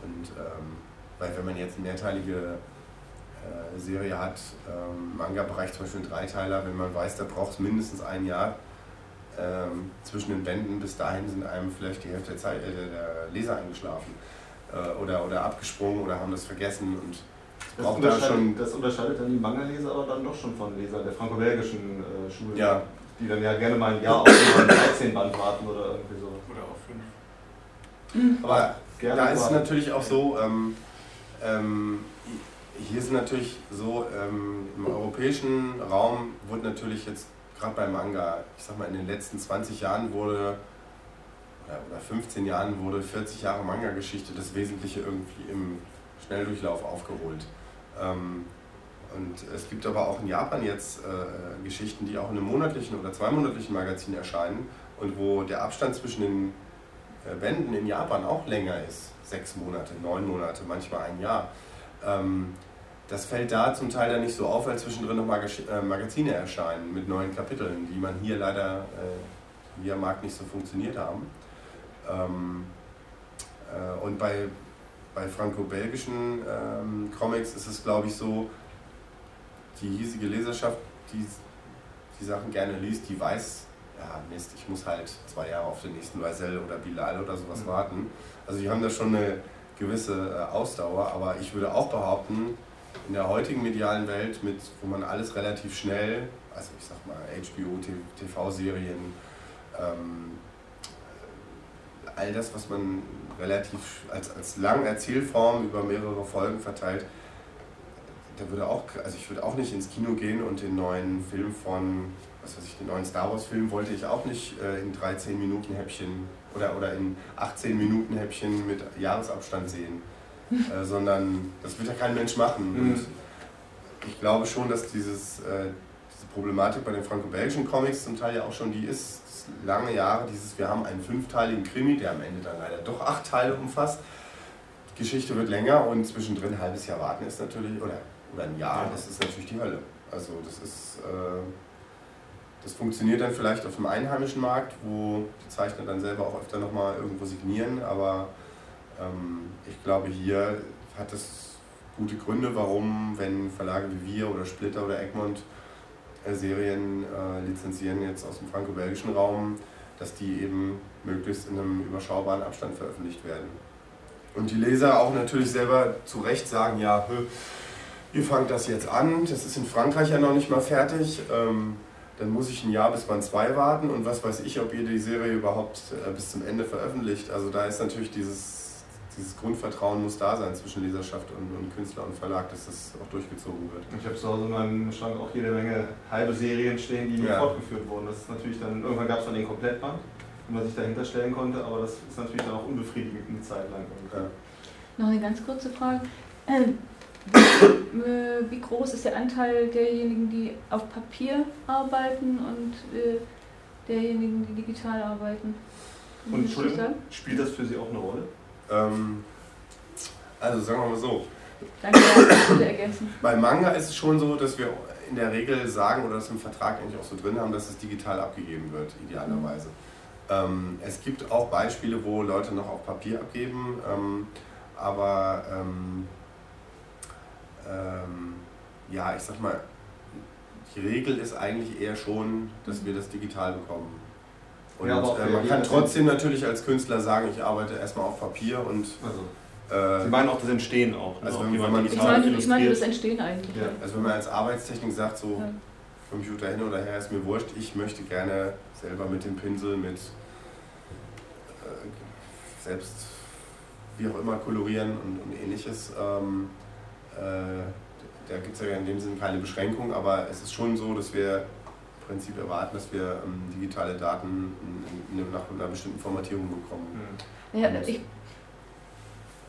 Und ähm, weil wenn man jetzt eine mehrteilige äh, Serie hat, ähm, Manga-Bereich zum Beispiel ein Dreiteiler, wenn man weiß, da braucht es mindestens ein Jahr, ähm, zwischen den Bänden. Bis dahin sind einem vielleicht die Hälfte der, Zeit, äh, der Leser eingeschlafen äh, oder, oder abgesprungen oder haben das vergessen. Und das, unterscheidet, da schon das unterscheidet dann die Manga-Leser aber dann doch schon von Lesern der franco-belgischen äh, Schule, ja. die dann ja gerne mal ein Jahr auf einen 13 Band warten oder irgendwie so. Oder auf 5. Mhm. Aber da ist es natürlich auch so, ähm, ähm, hier ist natürlich so, ähm, im europäischen Raum wurde natürlich jetzt gerade beim Manga, ich sag mal in den letzten 20 Jahren wurde oder 15 Jahren wurde 40 Jahre Manga-Geschichte das Wesentliche irgendwie im Schnelldurchlauf aufgeholt. Ähm, und es gibt aber auch in Japan jetzt äh, Geschichten, die auch in einem monatlichen oder zweimonatlichen Magazin erscheinen und wo der Abstand zwischen den äh, Bänden in Japan auch länger ist. Sechs Monate, neun Monate, manchmal ein Jahr. Ähm, das fällt da zum Teil dann nicht so auf, weil zwischendrin noch Mag äh, Magazine erscheinen mit neuen Kapiteln, die man hier leider äh, hier am Markt nicht so funktioniert haben. Ähm, äh, und bei, bei franco-belgischen ähm, Comics ist es, glaube ich, so, die hiesige Leserschaft, die die Sachen gerne liest, die weiß, ja Mist, ich muss halt zwei Jahre auf den nächsten Vaisel oder Bilal oder sowas mhm. warten. Also die haben da schon eine gewisse äh, Ausdauer, aber ich würde auch behaupten, in der heutigen medialen Welt, mit, wo man alles relativ schnell, also ich sag mal HBO, TV-Serien, ähm, all das, was man relativ als, als lange Erzählform über mehrere Folgen verteilt, da würde auch, also ich würde auch nicht ins Kino gehen und den neuen Film von, was weiß ich, den neuen Star Wars Film wollte ich auch nicht äh, in 13 Minuten Häppchen oder, oder in 18 Minuten Häppchen mit Jahresabstand sehen, äh, sondern das wird ja kein Mensch machen. Mhm. Und ich glaube schon, dass dieses, äh, diese Problematik bei den franco-belgischen Comics zum Teil ja auch schon die ist, lange Jahre dieses, wir haben einen fünfteiligen Krimi, der am Ende dann leider doch acht Teile umfasst. Die Geschichte wird länger und zwischendrin ein halbes Jahr warten ist natürlich, oder, oder ein Jahr, das ist natürlich die Hölle. Also das ist, äh, das funktioniert dann vielleicht auf dem einheimischen Markt, wo die Zeichner dann selber auch öfter nochmal irgendwo signieren, aber ähm, ich glaube, hier hat es gute Gründe, warum, wenn Verlage wie wir oder Splitter oder Egmont äh, Serien äh, lizenzieren jetzt aus dem franco-belgischen Raum, dass die eben möglichst in einem überschaubaren Abstand veröffentlicht werden. Und die Leser auch natürlich selber zu Recht sagen, ja, ihr fangt das jetzt an, das ist in Frankreich ja noch nicht mal fertig, ähm, dann muss ich ein Jahr bis Band 2 warten und was weiß ich, ob ihr die Serie überhaupt äh, bis zum Ende veröffentlicht. Also da ist natürlich dieses dieses Grundvertrauen muss da sein zwischen Leserschaft und, und, Künstler und Verlag, dass das auch durchgezogen wird. Ich habe zu Hause in meinem Schrank auch jede Menge halbe Serien stehen, die nie ja. fortgeführt wurden. Das ist natürlich dann, irgendwann gab es dann den Komplettband, den man sich dahinter stellen konnte, aber das ist natürlich dann auch unbefriedigend eine Zeit lang. Ja. Noch eine ganz kurze Frage. Ähm, wie groß ist der Anteil derjenigen, die auf Papier arbeiten und äh, derjenigen, die digital arbeiten? Und Entschuldigung, spielt das für Sie auch eine Rolle? Ähm, also sagen wir mal so. Danke, bitte ergänzen. Bei Manga ist es schon so, dass wir in der Regel sagen oder das im Vertrag eigentlich auch so drin haben, dass es digital abgegeben wird, idealerweise. Ähm, es gibt auch Beispiele, wo Leute noch auf Papier abgeben, ähm, aber ähm, ähm ja, ich sag mal, die Regel ist eigentlich eher schon, dass wir das digital bekommen. Und ja, äh, man kann trotzdem natürlich als Künstler sagen, ich arbeite erstmal auf Papier und. Also. Äh, Sie meinen auch das Entstehen auch. Ne? Also wenn, wenn man ich, meine, ich meine das Entstehen eigentlich. Ja. Also wenn man als Arbeitstechnik sagt, so ja. Computer hin oder her ist mir wurscht, ich möchte gerne selber mit dem Pinsel, mit äh, selbst wie auch immer kolorieren und, und ähnliches. Ähm, äh, da gibt es ja in dem Sinne keine Beschränkung, aber es ist schon so, dass wir Prinzip erwarten, dass wir ähm, digitale Daten in, in, nach einer bestimmten Formatierung bekommen. Mhm. Ja, ich,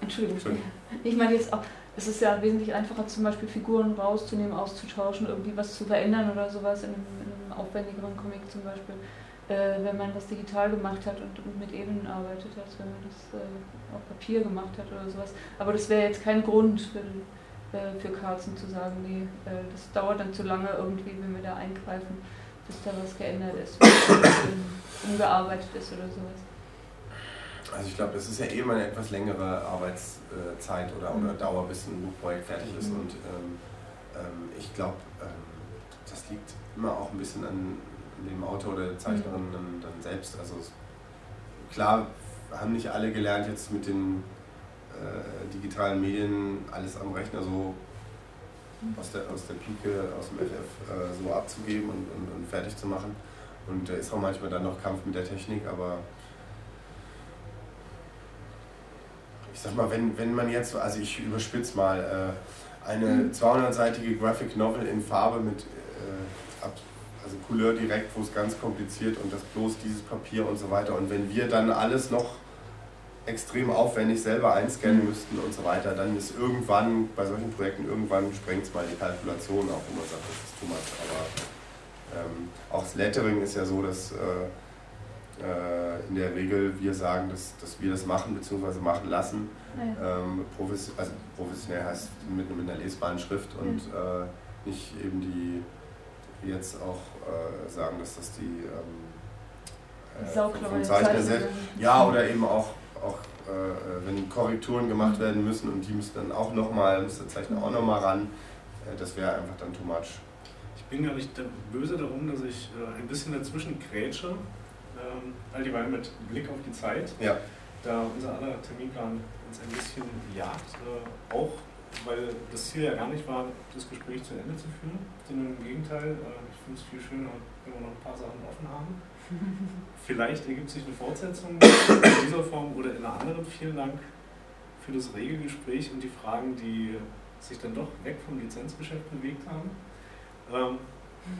Entschuldigung, Entschuldigung, ich meine jetzt auch, es ist ja wesentlich einfacher, zum Beispiel Figuren rauszunehmen, auszutauschen, irgendwie was zu verändern oder sowas in einem, in einem aufwendigeren Comic zum Beispiel, äh, wenn man das digital gemacht hat und, und, mit Ebenen arbeitet, als wenn man das äh, auf Papier gemacht hat oder sowas. Aber das wäre jetzt kein Grund für, äh, für Carlsen zu sagen, nee, äh, das dauert dann zu lange irgendwie, wenn wir da eingreifen bis da was geändert ist, *coughs* umgearbeitet ist oder sowas. Also ich glaube, das ist ja eh mal eine etwas längere Arbeitszeit oder, mhm. oder Dauer, bis ein Buchprojekt fertig ist. Mhm. Und ähm, ähm, ich glaube, ähm, das liegt immer auch ein bisschen an dem Autor oder der Zeichnerin mhm. dann, dann, selbst. Also klar haben nicht alle gelernt, jetzt mit den äh, digitalen Medien alles am Rechner so aus der, aus der Pike, aus dem FF äh, so abzugeben und, und, und, fertig zu machen. Und da ist auch manchmal dann noch Kampf mit der Technik, aber ich sag mal, wenn, wenn man jetzt, also ich überspitze mal, äh, eine 200-seitige Graphic Novel in Farbe mit äh, also Couleur direkt, wo es ganz kompliziert und das bloß dieses Papier und so weiter. Und wenn wir dann alles noch extrem aufwendig selber einscannen mhm. müssten und so weiter, dann ist irgendwann bei solchen Projekten irgendwann sprengt es mal die Kalkulation auch, wo man sagt, das ist too much. Aber ähm, auch das Lettering ist ja so, dass äh, äh, in der Regel wir sagen, dass, dass wir das machen bzw. machen lassen. Ja. Ähm, profes also professionell heißt mit, mit einer lesbaren Schrift und ja. äh, nicht eben die jetzt auch äh, sagen, dass das die ähm, äh, vom Zeichner selbst. Ja, oder eben auch, auch äh, wenn Korrekturen gemacht werden müssen und die müssen dann auch nochmal, muss der Zeichner auch nochmal ran. Äh, das wäre einfach dann too much. Ich bin gar nicht böse darum, dass ich äh, ein bisschen dazwischen grätsche, ähm, all die Weile mit Blick auf die Zeit. Ja. Da unser aller Terminplan uns ein bisschen jagt, äh, auch weil das Ziel ja gar nicht war, das Gespräch zu Ende zu führen, sondern im Gegenteil, äh, ich finde es viel schöner, wenn wir noch ein paar Sachen offen haben. Vielleicht ergibt sich eine Fortsetzung in dieser Form oder in einer anderen. Vielen Dank für das rege Gespräch und die Fragen, die sich dann doch weg vom Lizenzgeschäft bewegt haben. Ähm,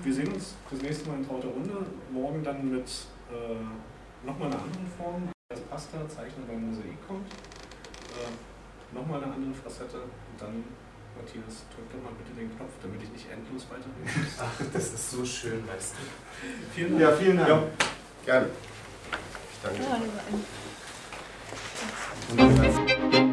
wir sehen uns das nächste Mal in trauter Runde. Morgen dann mit äh, nochmal einer anderen Form. Das Pasta, Zeichner beim Mosaik kommt. Äh, nochmal eine andere Facette und dann, Matthias, drück doch mal bitte den Knopf, damit ich nicht endlos weiterreden muss. Ach, das ist so schön, weißt du. Vielen Dank. Ja, vielen Dank. Ja, gerne. Ich danke. Ja, dir.